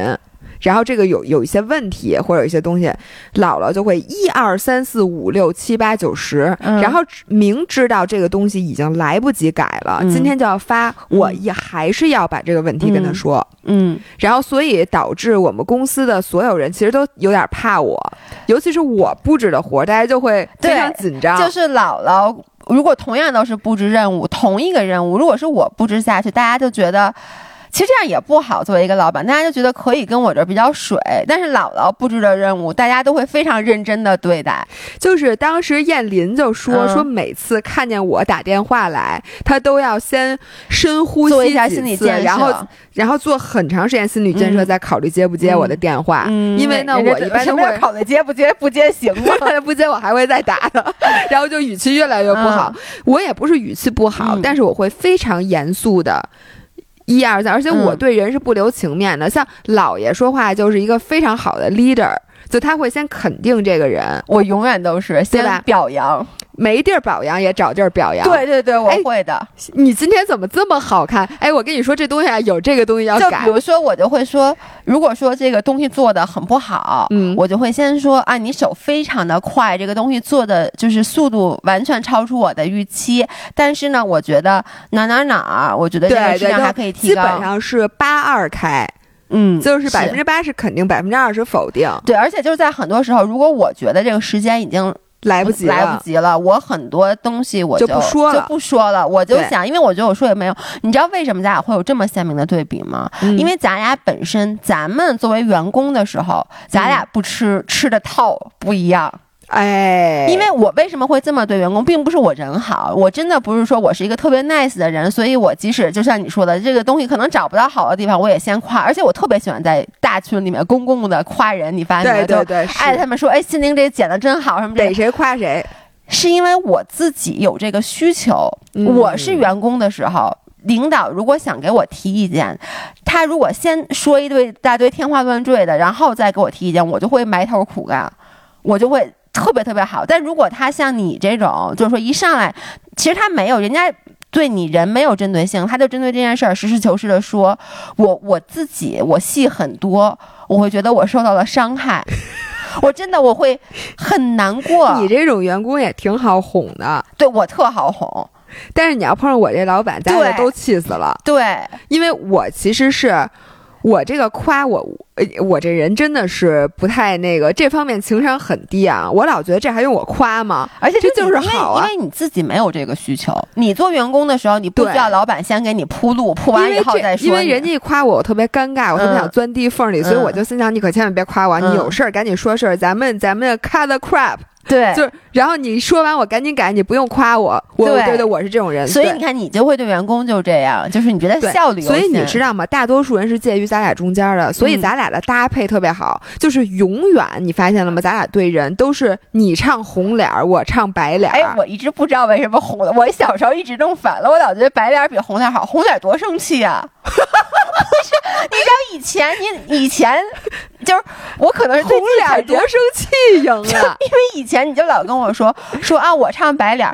然后这个有有一些问题或者有一些东西，姥姥就会一二三四五六七八九十，然后明知道这个东西已经来不及改了，今天就要发，我也还是要把这个问题跟他说，嗯，然后所以导致我们公司的所有人其实都有点怕我，尤其是我布置的活，大家就会非常紧张。就是姥姥如果同样都是布置任务，同一个任务，如果是我布置下去，大家就觉得。其实这样也不好。作为一个老板，大家就觉得可以跟我这比较水，但是姥姥布置的任务，大家都会非常认真的对待。就是当时燕林就说说，每次看见我打电话来，他都要先深呼吸做一下心理建设，然后然后做很长时间心理建设，再考虑接不接我的电话。因为呢，我一般都会考虑接不接，不接行吗？*laughs* 不接我还会再打的。*laughs* 然后就语气越来越不好。我也不是语气不好，但是我会非常严肃的。一二三，而且我对人是不留情面的。像姥爷说话就是一个非常好的 leader，就他会先肯定这个人。我永远都是先表扬。没地儿表扬也找地儿表扬，对对对，我会的。你今天怎么这么好看？哎，我跟你说，这东西啊，有这个东西要改。就比如说，我就会说，如果说这个东西做的很不好，嗯，我就会先说啊，你手非常的快，这个东西做的就是速度完全超出我的预期。但是呢，我觉得哪哪哪儿，我觉得这个质量还可以提高。基本上是八二开，嗯，就是百分之八十肯定，百分之二十否定。对，而且就是在很多时候，如果我觉得这个时间已经。来不及，来不及了！我很多东西我就不说了，就不说了。我就想，因为我觉得我说也没有。你知道为什么咱俩会有这么鲜明的对比吗？因为咱俩本身，咱们作为员工的时候，咱俩不吃吃的套不一样。哎，因为我为什么会这么对员工，并不是我人好，我真的不是说我是一个特别 nice 的人，所以我即使就像你说的，这个东西可能找不到好的地方，我也先夸，而且我特别喜欢在大群里面公共的夸人，你发现没？对对对，爱他们说，哎，心灵这剪的真好，什么逮谁夸谁，是因为我自己有这个需求。我是员工的时候，领导如果想给我提意见，他如果先说一堆大堆天花乱坠的，然后再给我提意见，我就会埋头苦干，我就会。特别特别好，但如果他像你这种，就是说一上来，其实他没有，人家对你人没有针对性，他就针对这件事儿实事求是的说，我我自己我戏很多，我会觉得我受到了伤害，*laughs* 我真的我会很难过。你这种员工也挺好哄的，对我特好哄，但是你要碰上我这老板，咱俩都气死了。对，因为我其实是。我这个夸我，我这人真的是不太那个，这方面情商很低啊。我老觉得这还用我夸吗？而且这就是好啊，因为你自己没有这个需求。你做员工的时候，你不需要老板先给你铺路，铺完以后再说。因为人家一夸我，我特别尴尬，我特别想钻地缝里，所以我就心想，你可千万别夸我，你有事儿赶紧说事儿，咱们咱们 cut the crap。对，就是，然后你说完我赶紧改，你不用夸我，我对对，我是这种人，所以你看你就会对员工就这样，就是你觉得效率，所以你知道吗？大多数人是介于咱俩中间的，所以咱俩的搭配特别好，就是永远你发现了吗？咱俩对人都是你唱红脸儿，我唱白脸儿。哎，我一直不知道为什么红的，我小时候一直弄反了，我老觉得白脸比红脸好，红脸多生气啊！*laughs* 不是，你知道以前你以前就是我可能是红脸多生气赢了，*laughs* 因为以前你就老跟我说 *laughs* 说啊，我唱白脸，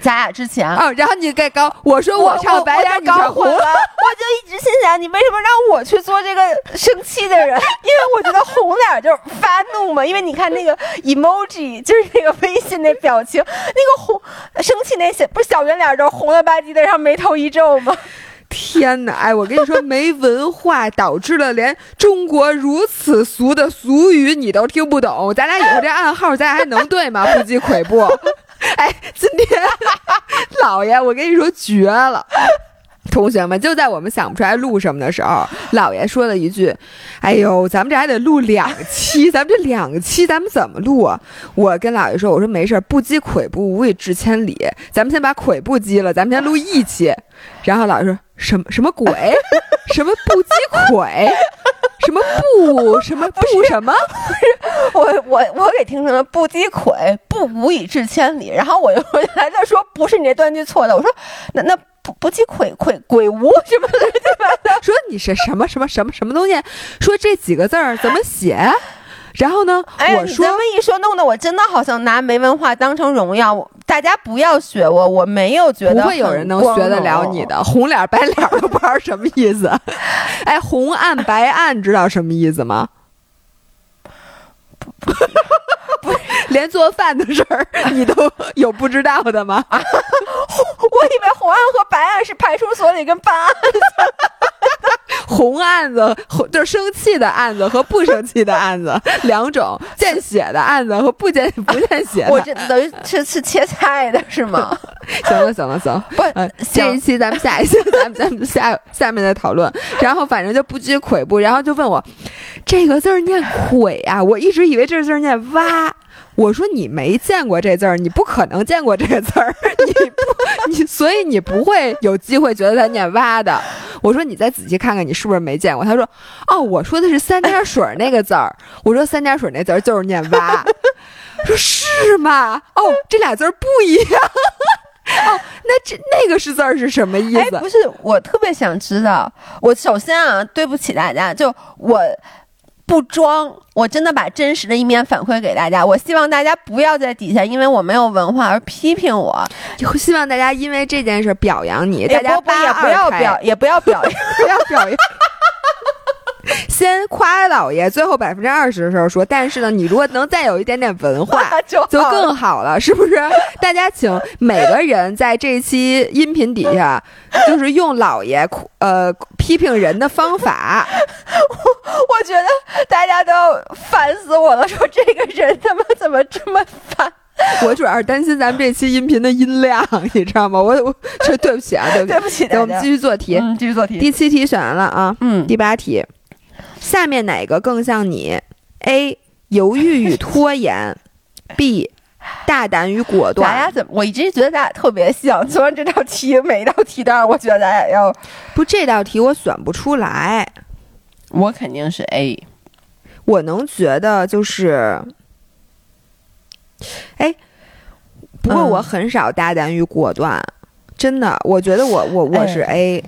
咱俩之前啊，然后你盖高，我说我唱白脸，你唱红，*laughs* 我就一直心想你为什么让我去做这个生气的人？因为我觉得红脸就是发怒嘛，因为你看那个 emoji 就是那个微信那表情，那个红生气那些不是小圆脸都红了吧唧的，然后眉头一皱吗？天哪！哎，我跟你说，没文化导致了连中国如此俗的俗语你都听不懂。咱俩以后这暗号，咱俩还能对吗？不积跬步。*laughs* 哎，今天 *laughs* 老爷，我跟你说绝了。同学们，就在我们想不出来录什么的时候，老爷说了一句：“哎呦，咱们这还得录两期，咱们这两期咱们怎么录啊？”我跟老爷说：“我说没事，不积跬步，无以至千里。咱们先把跬步积了，咱们先录一期。”然后老爷说。什么什么鬼？什么不积跬？什么不什么不什么不是？我我我给听成了不积跬，不无以至千里。然后我又回来再说，不是你这断句错的。我说那那不不积跬跬鬼屋什么的？说你是什么什么什么什么东西？说这几个字儿怎么写？然后呢？哎，你这么一说，弄得我真的好像拿没文化当成荣耀。大家不要学我，我没有觉得不会有人能学得了你的 *laughs* 红脸白脸都不知道什么意思。*laughs* 哎，红案白案知道什么意思吗？*laughs* 不是，连做饭的事儿你都有不知道的吗？*laughs* 我以为红案和白案是派出所里跟办案。*laughs* 红案子，就是生气的案子和不生气的案子 *laughs* 两种，见血的案子和不见不见血的。我这等于是是切菜的是吗？*laughs* 行了行了行，不，这一期咱们下一期咱们咱们下下面再讨论。然后反正就不拘跬步，然后就问我这个字儿念跬啊，我一直以为这字念蛙。我说你没见过这字儿，你不可能见过这字儿，*laughs* 你不你，所以你不会有机会觉得它念蛙的。我说你再仔细看看，你是不是没见过？他说哦，我说的是三点水那个字儿。我说三点水那字儿就是念蛙。*laughs* 说是吗？哦，这俩字儿不一样。*laughs* 哦，那这那个是字儿是什么意思？不是，我特别想知道。我首先啊，对不起大家，就我。不装，我真的把真实的一面反馈给大家。我希望大家不要在底下因为我没有文化而批评我，就希望大家因为这件事表扬你。大家不也不要表，也不要表扬，*laughs* 不要表扬。*laughs* 先夸老爷，最后百分之二十的时候说，但是呢，你如果能再有一点点文化，*laughs* 就就更好了，是不是？大家请每个人在这期音频底下，就是用老爷呃批评人的方法。烦死我了，说这个人他妈怎么这么烦？*laughs* 我主要是担心咱们这期音频的音量，*laughs* 你知道吗？我我这对不起啊，对不起。*laughs* 对，我们继续做题，继续做题。第七题选完了啊，嗯，第八题。下面哪个更像你？A. 犹豫与拖延，B. 大胆与果断。咱俩怎么？我一直觉得咱俩特别像。做完这道题，每一道题都让我觉得咱俩要不这道题我选不出来。我肯定是 A。我能觉得就是，哎，不过我很少大胆与果断，真的。我觉得我我我是 A。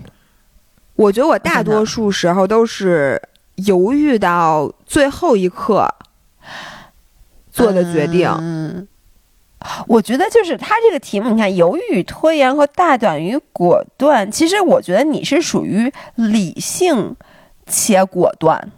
我觉得我大多数时候都是。犹豫到最后一刻做的决定，嗯，我觉得就是他这个题目，你看犹豫、拖延和大胆与果断，其实我觉得你是属于理性且果断，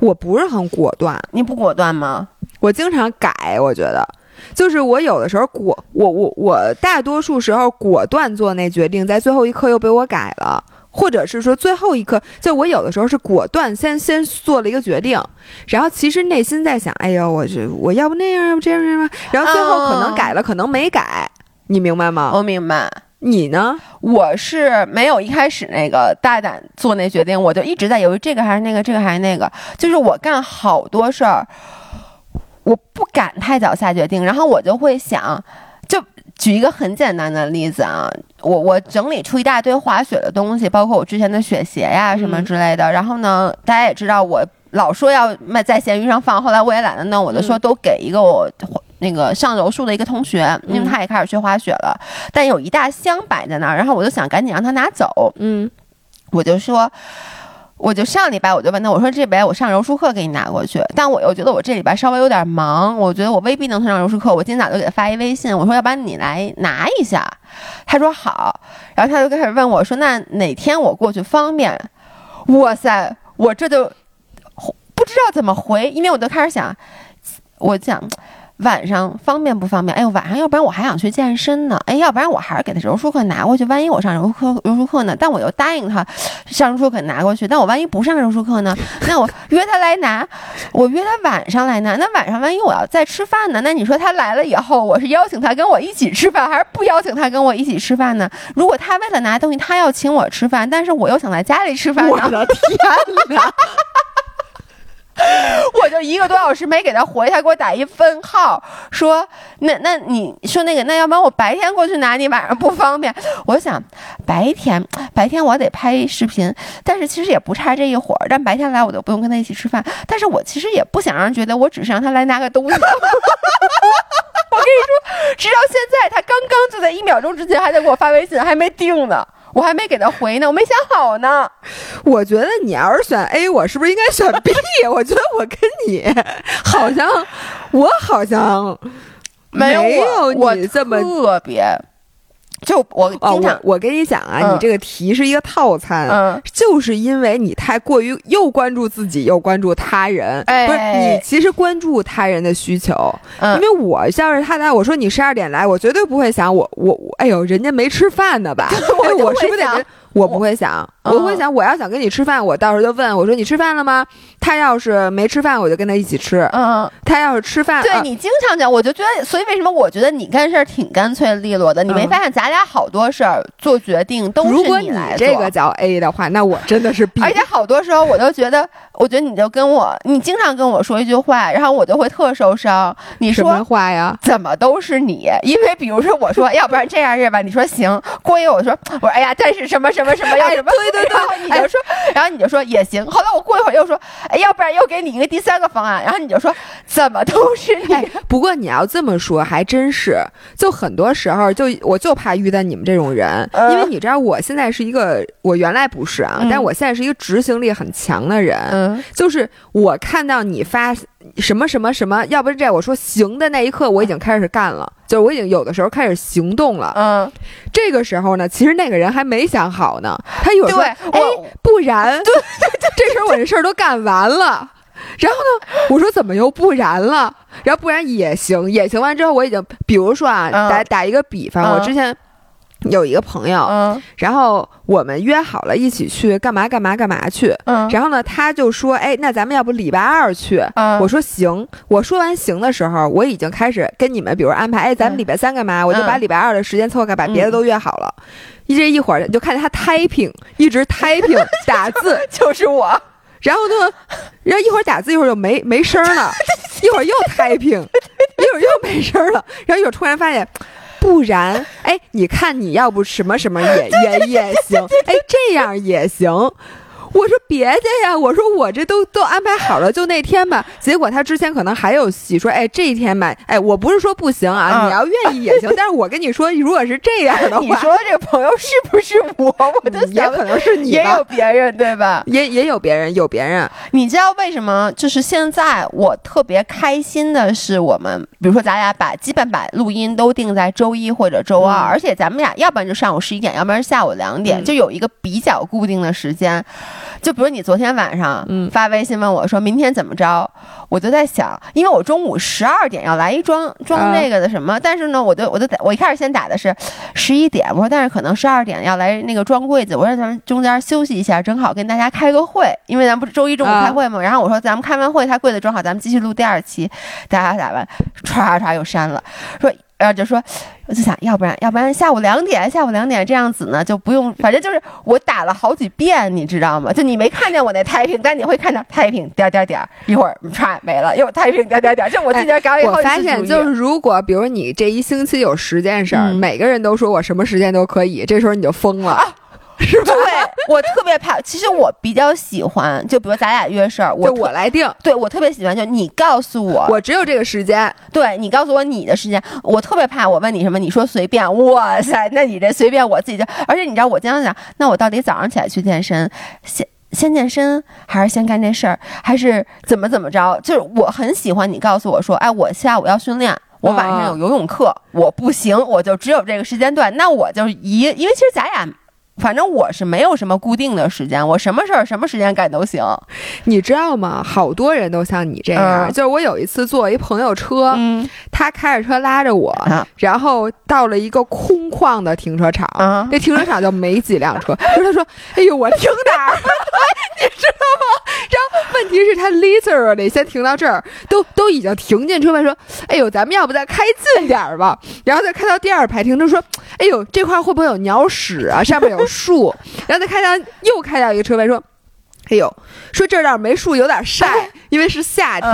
我不是很果断，你不果断吗？我经常改，我觉得就是我有的时候果，我我我大多数时候果断做那决定，在最后一刻又被我改了。或者是说最后一刻，就我有的时候是果断先先做了一个决定，然后其实内心在想，哎呦，我这我要不那样，要不这样这样，然后最后可能改了，可能没改，你明白吗？我明白。你呢？我是没有一开始那个大胆做那决定，我就一直在犹豫这个还是那个，这个还是那个。就是我干好多事儿，我不敢太早下决定，然后我就会想，就。举一个很简单的例子啊，我我整理出一大堆滑雪的东西，包括我之前的雪鞋呀什么之类的。然后呢，大家也知道我老说要卖在闲鱼上放，后来我也懒得弄，我就说都给一个我那个上柔术的一个同学，因为他也开始学滑雪了。但有一大箱摆在那儿，然后我就想赶紧让他拿走。嗯，我就说。我就上礼拜我就问他，我说这礼拜我上柔术课给你拿过去，但我又觉得我这礼拜稍微有点忙，我觉得我未必能上柔术课。我今天早就给他发一微信，我说要不然你来拿一下，他说好，然后他就开始问我说那哪天我过去方便？哇塞，我这就不知道怎么回，因为我就开始想，我讲。晚上方便不方便？哎呦，晚上要不然我还想去健身呢。哎，要不然我还是给他柔术课拿过去。万一我上柔术课柔术课呢？但我又答应他上柔术课拿过去。但我万一不上柔术课呢？*laughs* 那我约他来拿，我约他晚上来拿。那晚上万一我要再吃饭呢？那你说他来了以后，我是邀请他跟我一起吃饭，还是不邀请他跟我一起吃饭呢？如果他为了拿东西，他要请我吃饭，但是我又想在家里吃饭呢，我的天哪！*laughs* 我就一个多小时没给他回，他给我打一分号，说那那你说那个，那要不然我白天过去拿，你晚上不方便。我想白天白天我得拍视频，但是其实也不差这一会儿。但白天来我就不用跟他一起吃饭，但是我其实也不想让人觉得我只是让他来拿个东西。*laughs* 我跟你说，直到现在，他刚刚就在一秒钟之前还在给我发微信，还没定呢。我还没给他回呢，我没想好呢。*laughs* 我觉得你要是选 A，我是不是应该选 B？*laughs* 我觉得我跟你好像，我好像没有你这么特别。就我经常，我跟你讲啊，你这个题是一个套餐，嗯，就是因为你太过于又关注自己又关注他人，不是你其实关注他人的需求，因为我要是他来，我说你十二点来，我绝对不会想我我哎呦，人家没吃饭呢吧？*laughs* 我是不是得？我不会想，我会想，我要想跟你吃饭，我到时候就问我说你吃饭了吗？他要是没吃饭，我就跟他一起吃。嗯，他要是吃饭，对你经常讲，我就觉得，所以为什么我觉得你干事儿挺干脆利落的？你没发现咱俩好多事儿做决定都是你来做？如果你这个叫 A 的话，那我真的是 *laughs* B。而且好多时候我都觉得，我觉得你就跟我，你经常跟我说一句话，然后我就会特受伤。你说什么话呀？怎么都是你？因为比如说我说，要不然这样是吧？你说行。过一会儿我说，我说哎呀，但是什么什么什么要什么？对对对，然后你就说，然后你就说也行。后来我过一会儿又说，哎，要不然又给你一个第三个方案。然后你就说，怎么都是你。不过你要这么说还真是，就很多时候就我就怕遇到你们这种人，因为你知道我现在是一个，我原来不是啊，但我现在是一个执行力很强的人。嗯，就是我看到你发什么什么什么，要不是这我说行的那一刻，我已经开始干了，就是我已经有的时候开始行动了。嗯，这个时候呢，其实那个人还没想好呢，他有说，哎，不然，*laughs* 对，这时候我这事儿都干完了。然后呢？我说怎么又不然了？然后不然也行，也行。完之后我已经，比如说啊，打打一个比方，我之前有一个朋友，然后我们约好了一起去干嘛干嘛干嘛去。然后呢，他就说：“哎，那咱们要不礼拜二去？”我说：“行。”我说完行的时候，我已经开始跟你们，比如安排：“哎，咱们礼拜三干嘛？”我就把礼拜二的时间凑开，把别的都约好了。一这一会儿就看见他 typing，一直 typing *laughs* 打字，就是我。*laughs* 然后呢，然后一会儿打字，一会儿就没没声了，*laughs* 一会儿又 typing，一会儿又没声了，然后一会儿突然发现，不然，哎，你看你要不什么什么也 *laughs* 也也行，哎，这样也行。我说别介呀，我说我这都都安排好了，就那天吧。*laughs* 结果他之前可能还有戏，说哎这一天吧，哎我不是说不行啊，你要愿意也行。*laughs* 但是我跟你说，如果是这样的话，你说这个朋友是不是我？我的也可能是你，也有别人对吧？也也有别人，有别人。你知道为什么？就是现在我特别开心的是，我们比如说咱俩把基本把录音都定在周一或者周二，而且咱们俩要不然就上午十一点，要不然下午两点，就有一个比较固定的时间。就比如你昨天晚上发微信问我说明天怎么着，我就在想，因为我中午十二点要来一装装那个的什么，但是呢，我就我就我一开始先打的是十一点，我说但是可能十二点要来那个装柜子，我说咱们中间休息一下，正好跟大家开个会，因为咱不是周一中午开会吗？然后我说咱们开完会，他柜子装好，咱们继续录第二期，大家打完唰唰又删了，说。然后就说，我就想要不然要不然下午两点下午两点这样子呢就不用，反正就是我打了好几遍，你知道吗？就你没看见我那太平，但你会看到太平点点点，一会儿唰没了，又太平点点点。就我今天刚我发现，就是如果比如你这一星期有十件事儿，每个人都说我什么时间都可以，这时候你就疯了。是吧？对我特别怕，其实我比较喜欢，就比如咱俩约事儿，我我来定。对我特别喜欢，就你告诉我，我只有这个时间。对你告诉我你的时间，我特别怕我问你什么，你说随便。哇塞，那你这随便，我自己就。而且你知道，我经常想，那我到底早上起来去健身，先先健身，还是先干这事儿，还是怎么怎么着？就是我很喜欢你告诉我说，哎，我下午要训练，我晚上有游泳课，我不行，我就只有这个时间段，那我就一，因为其实咱俩。反正我是没有什么固定的时间，我什么事儿什么时间干都行，你知道吗？好多人都像你这样，就是我有一次坐一朋友车，他开着车拉着我，然后到了一个空旷的停车场，这停车场就没几辆车，*laughs* 就是他说：“哎呦，我停哪儿？” *laughs* 你知道吗？然后问题是，他 literally 先停到这儿，都都已经停进车位，说：“哎呦，咱们要不再开近点儿吧？”然后再开到第二排停车，说：“哎呦，这块会不会有鸟屎啊？上面有。”树，然后再开到又开到一个车位，说：“哎呦，说这儿倒是没树，有点晒，因为是夏天。”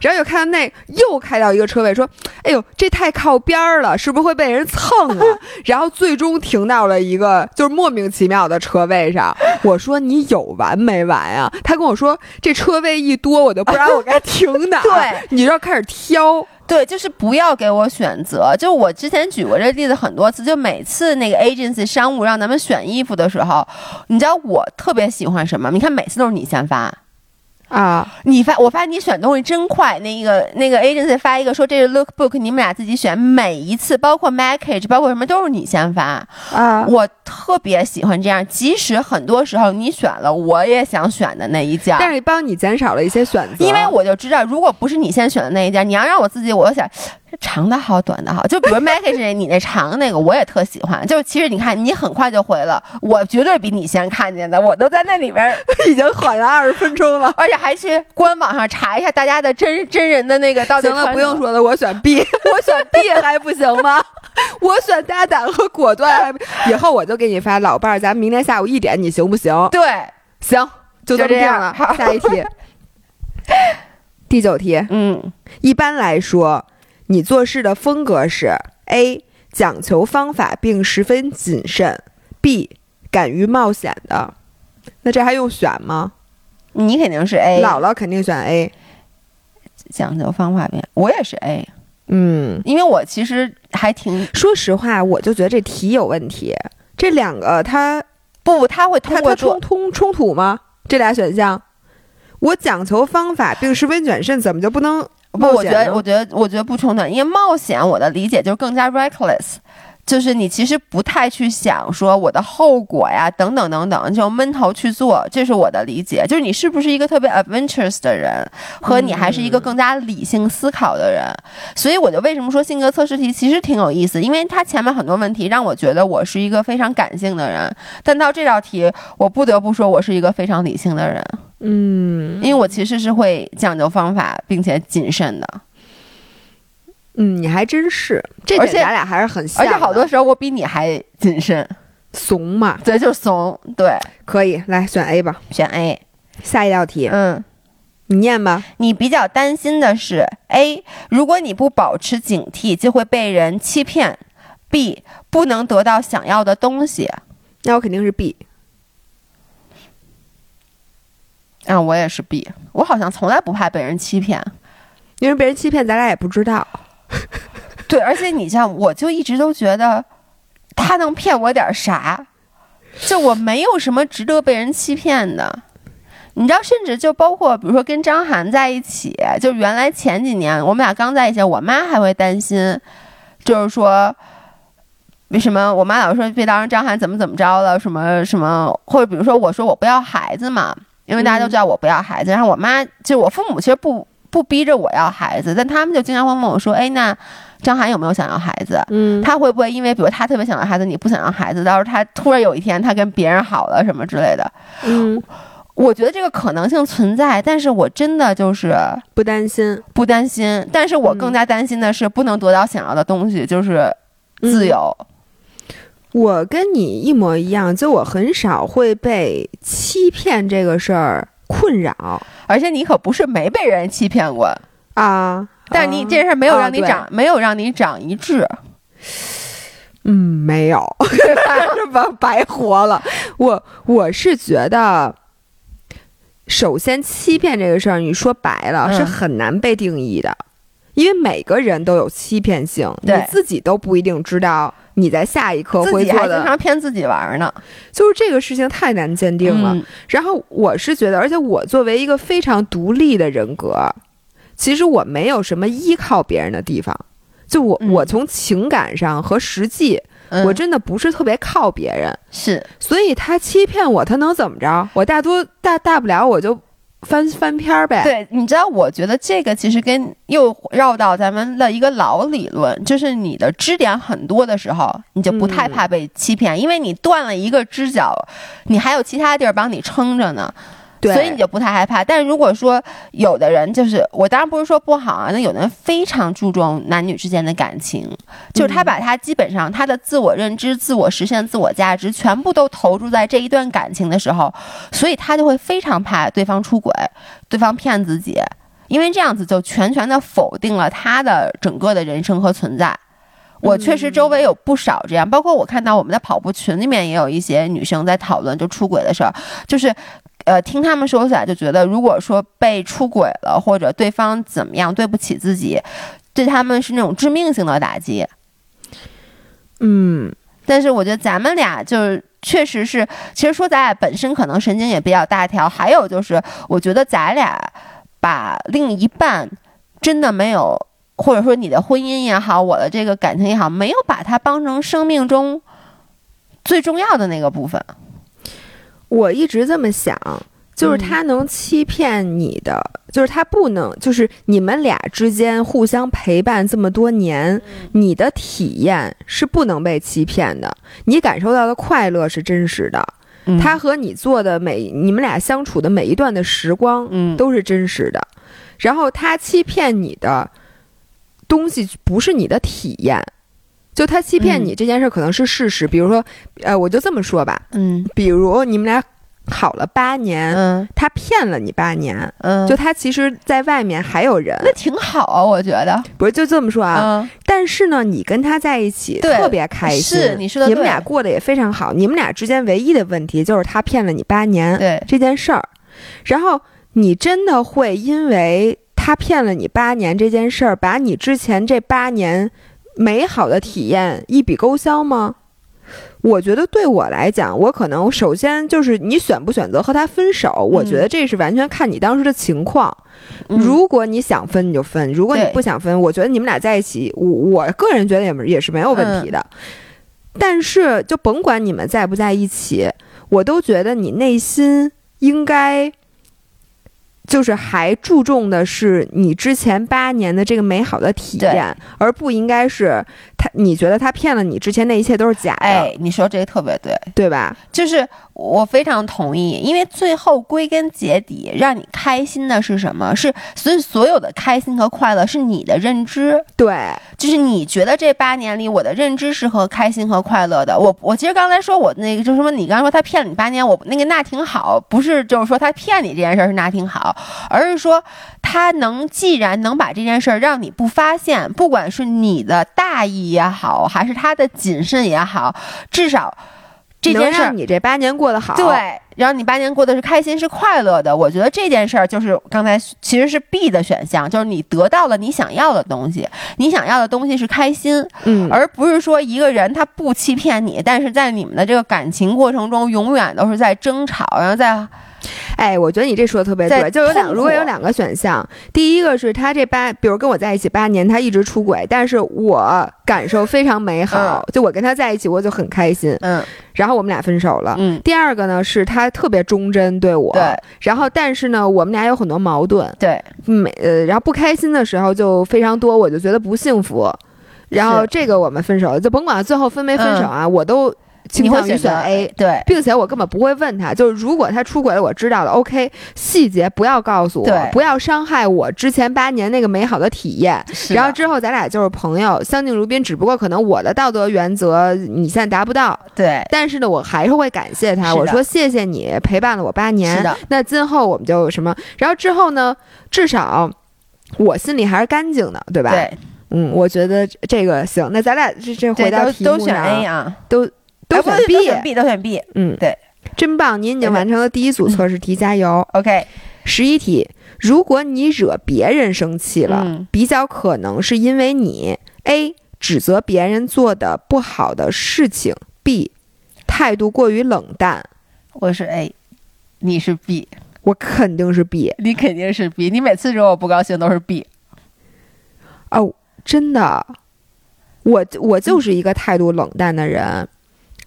然后又看到那又开到一个车位，说：“哎呦，这太靠边儿了，是不是会被人蹭啊？*laughs* ”然后最终停到了一个就是莫名其妙的车位上。我说：“你有完没完呀？”他跟我说：“这车位一多，我就不知道我该停哪。”对，你知道开始挑。对，就是不要给我选择。就我之前举过这例子很多次，就每次那个 agency 商务让咱们选衣服的时候，你知道我特别喜欢什么？你看每次都是你先发。啊，你发我发现你选东西真快。那个那个 agency 发一个说这是 lookbook，你们俩自己选。每一次包括 package，包括什么都是你先发。啊，我特别喜欢这样。即使很多时候你选了我也想选的那一件，但是帮你减少了一些选择。因为我就知道，如果不是你先选的那一件，你要让我自己，我想长的好，短的好。就比如 *laughs* Maggie 是你那长的那个，我也特喜欢。就其实你看，你很快就回了，我绝对比你先看见的，我都在那里边 *laughs* 已经缓了二十分钟了，*laughs* 而且还去官网上查一下大家的真真人的那个到底。行了，不用说了，我选 B，我选 B 还不行吗？我选大胆和果断。以后我就给你发老伴儿，咱们明天下午一点，你行不行？对，行，就这么定了。下一题，第九题。嗯，一般来说。你做事的风格是 A 讲求方法并十分谨慎，B 敢于冒险的，那这还用选吗？你肯定是 A，姥姥肯定选 A，讲究方法并我也是 A，嗯，因为我其实还挺说实话，我就觉得这题有问题，这两个它不，它会通过冲通冲突吗？这俩选项，我讲求方法并十分谨慎，怎么就不能？不，我觉得，我觉得，我觉得不冲突，因为冒险，我的理解就是更加 reckless，就是你其实不太去想说我的后果呀，等等等等，就闷头去做，这是我的理解。就是你是不是一个特别 adventurous 的人，和你还是一个更加理性思考的人。所以，我就为什么说性格测试题其实挺有意思，因为它前面很多问题让我觉得我是一个非常感性的人，但到这道题，我不得不说我是一个非常理性的人。嗯，因为我其实是会讲究方法并且谨慎的。嗯，你还真是，这而且咱俩还是很像。而且好多时候我比你还谨慎，怂嘛？对，就是怂。对，可以来选 A 吧，选 A。下一道题，嗯，你念吧。你比较担心的是 A，如果你不保持警惕，就会被人欺骗；B，不能得到想要的东西。那我肯定是 B。啊，我也是 B，我好像从来不怕被人欺骗，因为被人欺骗，咱俩也不知道。*laughs* 对，而且你像，我就一直都觉得他能骗我点啥，就我没有什么值得被人欺骗的。你知道，甚至就包括比如说跟张涵在一起，就原来前几年我们俩刚在一起，我妈还会担心，就是说为什么我妈老说别当时张涵怎么怎么着了，什么什么，或者比如说我说我不要孩子嘛。因为大家都知道我不要孩子，然后我妈就我父母其实不不逼着我要孩子，但他们就经常会问我说：“哎，那张涵有没有想要孩子？嗯，他会不会因为比如他特别想要孩子，你不想要孩子，到时候他突然有一天他跟别人好了什么之类的？”嗯，我觉得这个可能性存在，但是我真的就是不担心，不担心，但是我更加担心的是不能得到想要的东西，就是自由。我跟你一模一样，就我很少会被欺骗这个事儿困扰，而且你可不是没被人欺骗过。啊！但你这事儿没有让你长，没有让你长一智。嗯，没有，*laughs* 这么白活了。我我是觉得，首先欺骗这个事儿，你说白了是很难被定义的，因为每个人都有欺骗性，你自己都不一定知道。你在下一刻会做的，自己还经常骗自己玩呢，就是这个事情太难鉴定了。然后我是觉得，而且我作为一个非常独立的人格，其实我没有什么依靠别人的地方。就我，我从情感上和实际，我真的不是特别靠别人。是，所以他欺骗我，他能怎么着？我大多大大不了我就。翻翻篇儿呗。对，你知道，我觉得这个其实跟又绕到咱们的一个老理论，就是你的支点很多的时候，你就不太怕被欺骗，因为你断了一个支脚，你还有其他地儿帮你撑着呢。所以你就不太害怕，但如果说有的人就是我当然不是说不好啊，那有的人非常注重男女之间的感情，就是他把他基本上他的自我认知、自我实现、自我价值全部都投注在这一段感情的时候，所以他就会非常怕对方出轨、对方骗自己，因为这样子就全权的否定了他的整个的人生和存在。我确实周围有不少这样，包括我看到我们的跑步群里面也有一些女生在讨论就出轨的事儿，就是。呃，听他们说起来就觉得，如果说被出轨了，或者对方怎么样对不起自己，对他们是那种致命性的打击。嗯，但是我觉得咱们俩就是确实是，其实说咱俩本身可能神经也比较大条，还有就是，我觉得咱俩把另一半真的没有，或者说你的婚姻也好，我的这个感情也好，没有把它当成生命中最重要的那个部分。我一直这么想，就是他能欺骗你的，就是他不能，就是你们俩之间互相陪伴这么多年，你的体验是不能被欺骗的，你感受到的快乐是真实的，他和你做的每你们俩相处的每一段的时光，嗯，都是真实的，然后他欺骗你的东西不是你的体验，就他欺骗你这件事可能是事实，比如说，呃，我就这么说吧，嗯，比如你们俩。好了八年，嗯，他骗了你八年，嗯，就他其实在外面还有人，那挺好啊，我觉得，不是就这么说啊，但是呢，你跟他在一起特别开心，是你说的，你们俩过得也非常好，你们俩之间唯一的问题就是他骗了你八年，对。这件事儿，然后你真的会因为他骗了你八年这件事儿，把你之前这八年美好的体验一笔勾销吗？我觉得对我来讲，我可能首先就是你选不选择和他分手，我觉得这是完全看你当时的情况。如果你想分，你就分；如果你不想分，我觉得你们俩在一起，我我个人觉得也也是没有问题的。但是就甭管你们在不在一起，我都觉得你内心应该。就是还注重的是你之前八年的这个美好的体验，而不应该是他你觉得他骗了你之前那一切都是假的。哎，你说这个特别对，对吧？就是我非常同意，因为最后归根结底让你开心的是什么？是所以所有的开心和快乐是你的认知。对，就是你觉得这八年里我的认知是和开心和快乐的。我我其实刚才说我那个就是说你刚才说他骗了你八年，我那个那挺好，不是就是说他骗你这件事是那挺好。而是说，他能既然能把这件事儿让你不发现，不管是你的大意也好，还是他的谨慎也好，至少这件事儿你这八年过得好，对，然后你八年过得是开心是快乐的。我觉得这件事儿就是刚才其实是 B 的选项，就是你得到了你想要的东西，你想要的东西是开心，嗯，而不是说一个人他不欺骗你，但是在你们的这个感情过程中，永远都是在争吵，然后在。哎，我觉得你这说的特别对，就有两，如果有两个选项，第一个是他这八，比如跟我在一起八年，他一直出轨，但是我感受非常美好，就我跟他在一起，我就很开心，嗯，然后我们俩分手了，嗯。第二个呢是他特别忠贞对我，对，然后但是呢我们俩有很多矛盾，对，每呃，然后不开心的时候就非常多，我就觉得不幸福，然后这个我们分手了，就甭管最后分没分手啊，我都。倾向于选 A，对，并且我根本不会问他，就是如果他出轨了，我知道了，OK，细节不要告诉我，不要伤害我之前八年那个美好的体验。然后之后咱俩就是朋友，相敬如宾。只不过可能我的道德原则你现在达不到，对。但是呢，我还是会感谢他，我说谢谢你陪伴了我八年。是的。那今后我们就什么？然后之后呢？至少我心里还是干净的，对吧？对。嗯，我觉得这个行。那咱俩这这回答题目都选 A 啊，都。都选 B，都选 B。嗯，对，真棒！您已经完成了第一组测试题，加油。OK，十一题，如果你惹别人生气了，比较可能是因为你 A 指责别人做的不好的事情，B 态度过于冷淡。我是 A，你是 B，我肯定是 B，你肯定是 B，你每次惹我不高兴都是 B。哦，真的，我我就是一个态度冷淡的人。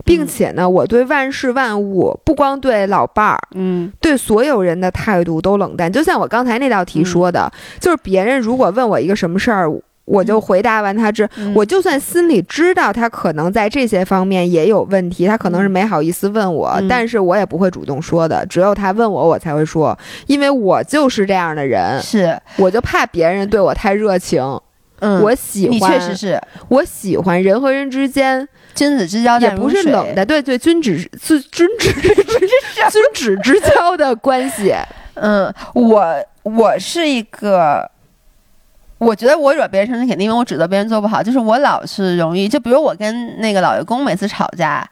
并且呢，我对万事万物，不光对老伴儿，嗯，对所有人的态度都冷淡。就像我刚才那道题说的，就是别人如果问我一个什么事儿，我就回答完他之，我就算心里知道他可能在这些方面也有问题，他可能是没好意思问我，但是我也不会主动说的。只有他问我，我才会说，因为我就是这样的人，是，我就怕别人对我太热情。嗯，我喜欢，你确实是我喜欢人和人之间。君子之交也不是冷的，对对，君子君君子 *laughs* 君子之交的关系。嗯，我我是一个，我觉得我惹别人生气，肯定因为我指责别人做不好，就是我老是容易，就比如我跟那个老爷公每次吵架，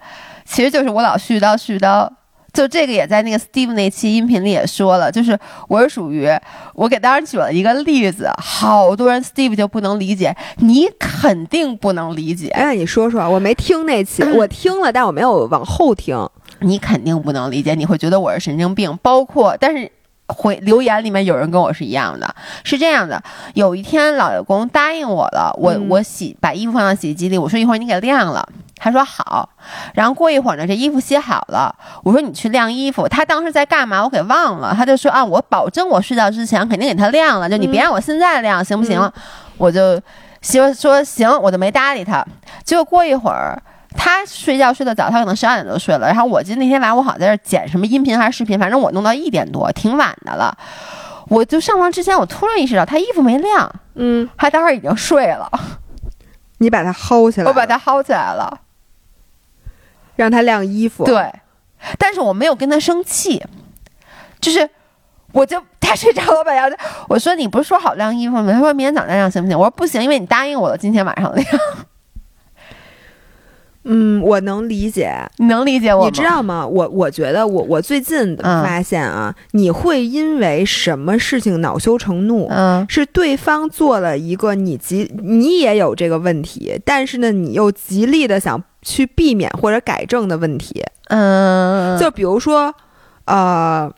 其实就是我老絮叨絮叨。就这个也在那个 Steve 那期音频里也说了，就是我是属于我给大家举了一个例子，好多人 Steve 就不能理解，你肯定不能理解。哎，你说说，我没听那期，*clears throat* 我听了，但我没有往后听。你肯定不能理解，你会觉得我是神经病。包括，但是回留言里面有人跟我是一样的，是这样的。有一天老爷公答应我了，我我洗把衣服放到洗衣机里，我说一会儿你给晾了，他说好。然后过一会儿呢，这衣服洗好了，我说你去晾衣服。他当时在干嘛？我给忘了。他就说啊，我保证我睡觉之前肯定给他晾了，就你别让我现在晾，行不行？我就媳妇说行，我就没搭理他。结果过一会儿。他睡觉睡得早，他可能十二点多睡了。然后我记得那天晚上我好像在这剪什么音频还是视频，反正我弄到一点多，挺晚的了。我就上床之前，我突然意识到他衣服没晾，嗯，他当时已经睡了。你把他薅起来，我把他薅起来了，让他晾衣服。对，但是我没有跟他生气，就是我就他睡着了，把他我说你不是说好晾衣服吗？他说明天早上晾行不行？我说不行，因为你答应我了，今天晚上晾。嗯，我能理解，你能理解我？你知道吗？我我觉得我我最近发现啊，你会因为什么事情恼羞成怒？嗯，是对方做了一个你极你也有这个问题，但是呢，你又极力的想去避免或者改正的问题。嗯，就比如说，呃，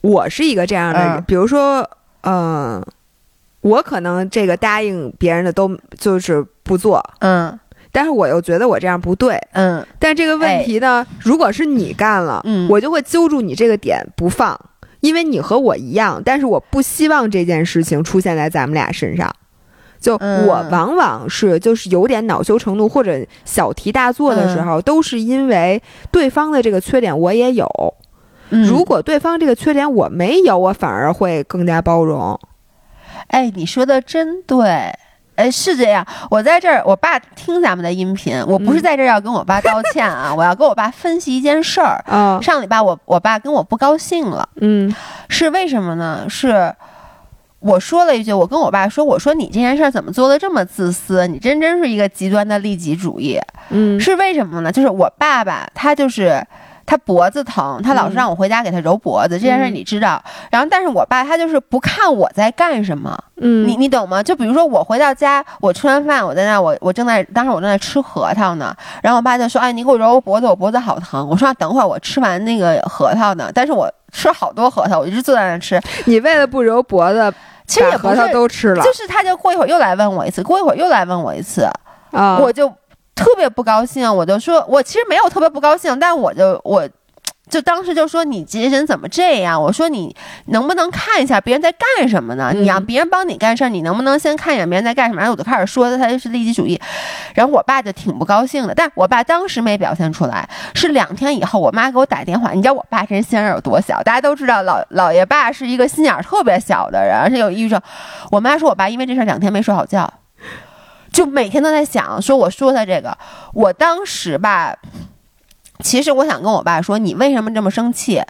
我是一个这样的人，比如说，嗯，我可能这个答应别人的都就是不做，嗯。但是我又觉得我这样不对，嗯，但这个问题呢，如果是你干了，嗯，我就会揪住你这个点不放，因为你和我一样，但是我不希望这件事情出现在咱们俩身上，就我往往是就是有点恼羞成怒或者小题大做的时候，都是因为对方的这个缺点我也有，如果对方这个缺点我没有，我反而会更加包容。哎，你说的真对。哎，是这样。我在这儿，我爸听咱们的音频，我不是在这儿要跟我爸道歉啊，*laughs* 我要跟我爸分析一件事儿。上礼拜我我爸跟我不高兴了，嗯，是为什么呢？是我说了一句，我跟我爸说，我说你这件事儿怎么做的这么自私？你真真是一个极端的利己主义。嗯，是为什么呢？就是我爸爸他就是。他脖子疼，他老是让我回家给他揉脖子，这件事你知道。然后，但是我爸他就是不看我在干什么，嗯，你你懂吗？就比如说我回到家，我吃完饭，我在那，我我正在当时我正在吃核桃呢，然后我爸就说：“哎，你给我揉揉脖子，我脖子好疼。”我说：“等会儿我吃完那个核桃呢。”但是我吃好多核桃，我一直坐在那吃。你为了不揉脖子，其实也不是都吃了，就是他就过一会儿又来问我一次，过一会儿又来问我一次，啊，我就特别不高兴，我就说，我其实没有特别不高兴，但我就我。就当时就说你这人怎么这样？我说你能不能看一下别人在干什么呢？你让别人帮你干事儿，你能不能先看一眼别人在干什么？然后我就开始说的他就是利己主义，然后我爸就挺不高兴的。但我爸当时没表现出来，是两天以后我妈给我打电话。你知道我爸这人心眼有多小？大家都知道老老爷爸是一个心眼特别小的人，而且有抑郁症。我妈说我爸因为这事两天没睡好觉，就每天都在想说我说他这个。我当时吧。其实我想跟我爸说，你为什么这么生气？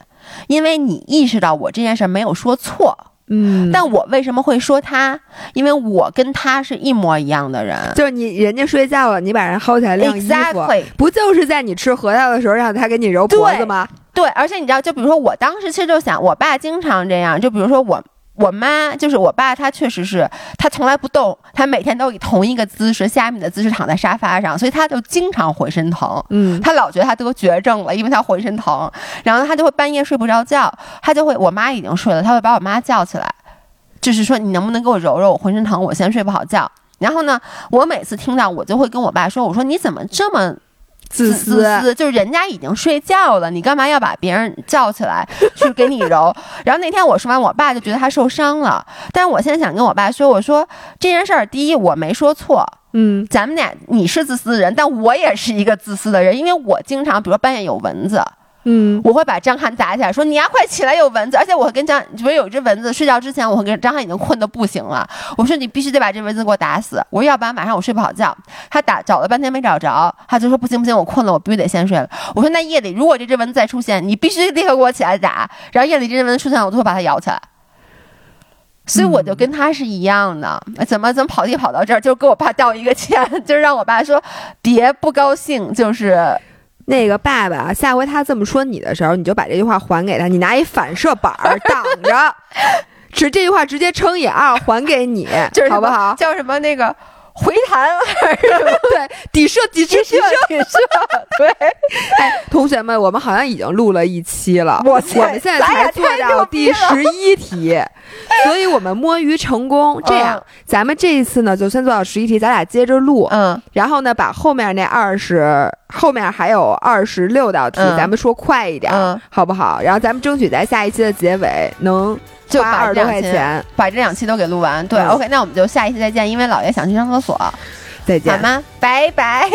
因为你意识到我这件事没有说错，嗯。但我为什么会说他？因为我跟他是一模一样的人。就是你，人家睡觉了，你把人薅起来晾衣服，不就是在你吃核桃的时候让他给你揉脖子吗？对，而且你知道，就比如说我当时其实就想，我爸经常这样，就比如说我。我妈就是我爸，他确实是，他从来不动，他每天都以同一个姿势、虾米的姿势躺在沙发上，所以他就经常浑身疼。嗯，他老觉得他得绝症了，因为他浑身疼，然后他就会半夜睡不着觉，他就会，我妈已经睡了，他会把我妈叫起来，就是说你能不能给我揉揉，我浑身疼，我现在睡不好觉。然后呢，我每次听到，我就会跟我爸说，我说你怎么这么。自私，就是人家已经睡觉了，你干嘛要把别人叫起来 *laughs* 去给你揉？然后那天我说完，我爸就觉得他受伤了。但是我现在想跟我爸说，我说这件事儿，第一我没说错，嗯，咱们俩你是自私的人，但我也是一个自私的人，因为我经常，比如说半夜有蚊子。嗯，我会把张翰砸起来，说你呀，快起来，有蚊子！而且我会跟张，不是有一只蚊子，睡觉之前我会跟张翰已经困得不行了。我说你必须得把这蚊子给我打死，我说要不然晚上我睡不好觉。他打找了半天没找着，他就说不行不行，我困了，我必须得先睡了。我说那夜里如果这只蚊子再出现，你必须立刻给我起来打。然后夜里这只蚊子出现，我就会把它咬起来。所以我就跟他是一样的，怎么怎么跑地跑到这儿，就给我爸道一个歉，就是让我爸说别不高兴，就是。那个爸爸，下回他这么说你的时候，你就把这句话还给他，你拿一反射板挡着，*laughs* 是这句话直接乘以二还给你，就是好不好？叫什么那个回弹还是 *laughs* 对，底射底射底射。底射，*laughs* 对。哎，同学们，我们好像已经录了一期了，我我们现在才做到第十一题，所以我们摸鱼成功。这样，咱们这一次呢，就先做到十一题，咱俩接着录，嗯，然后呢，把后面那二十，后面还有二十六道题，咱们说快一点，好不好？然后咱们争取在下一期的结尾能就二十多块钱，把这两期都给录完。对，OK，那我们就下一期再见，因为姥爷想去上厕所。再见，好吗？拜拜。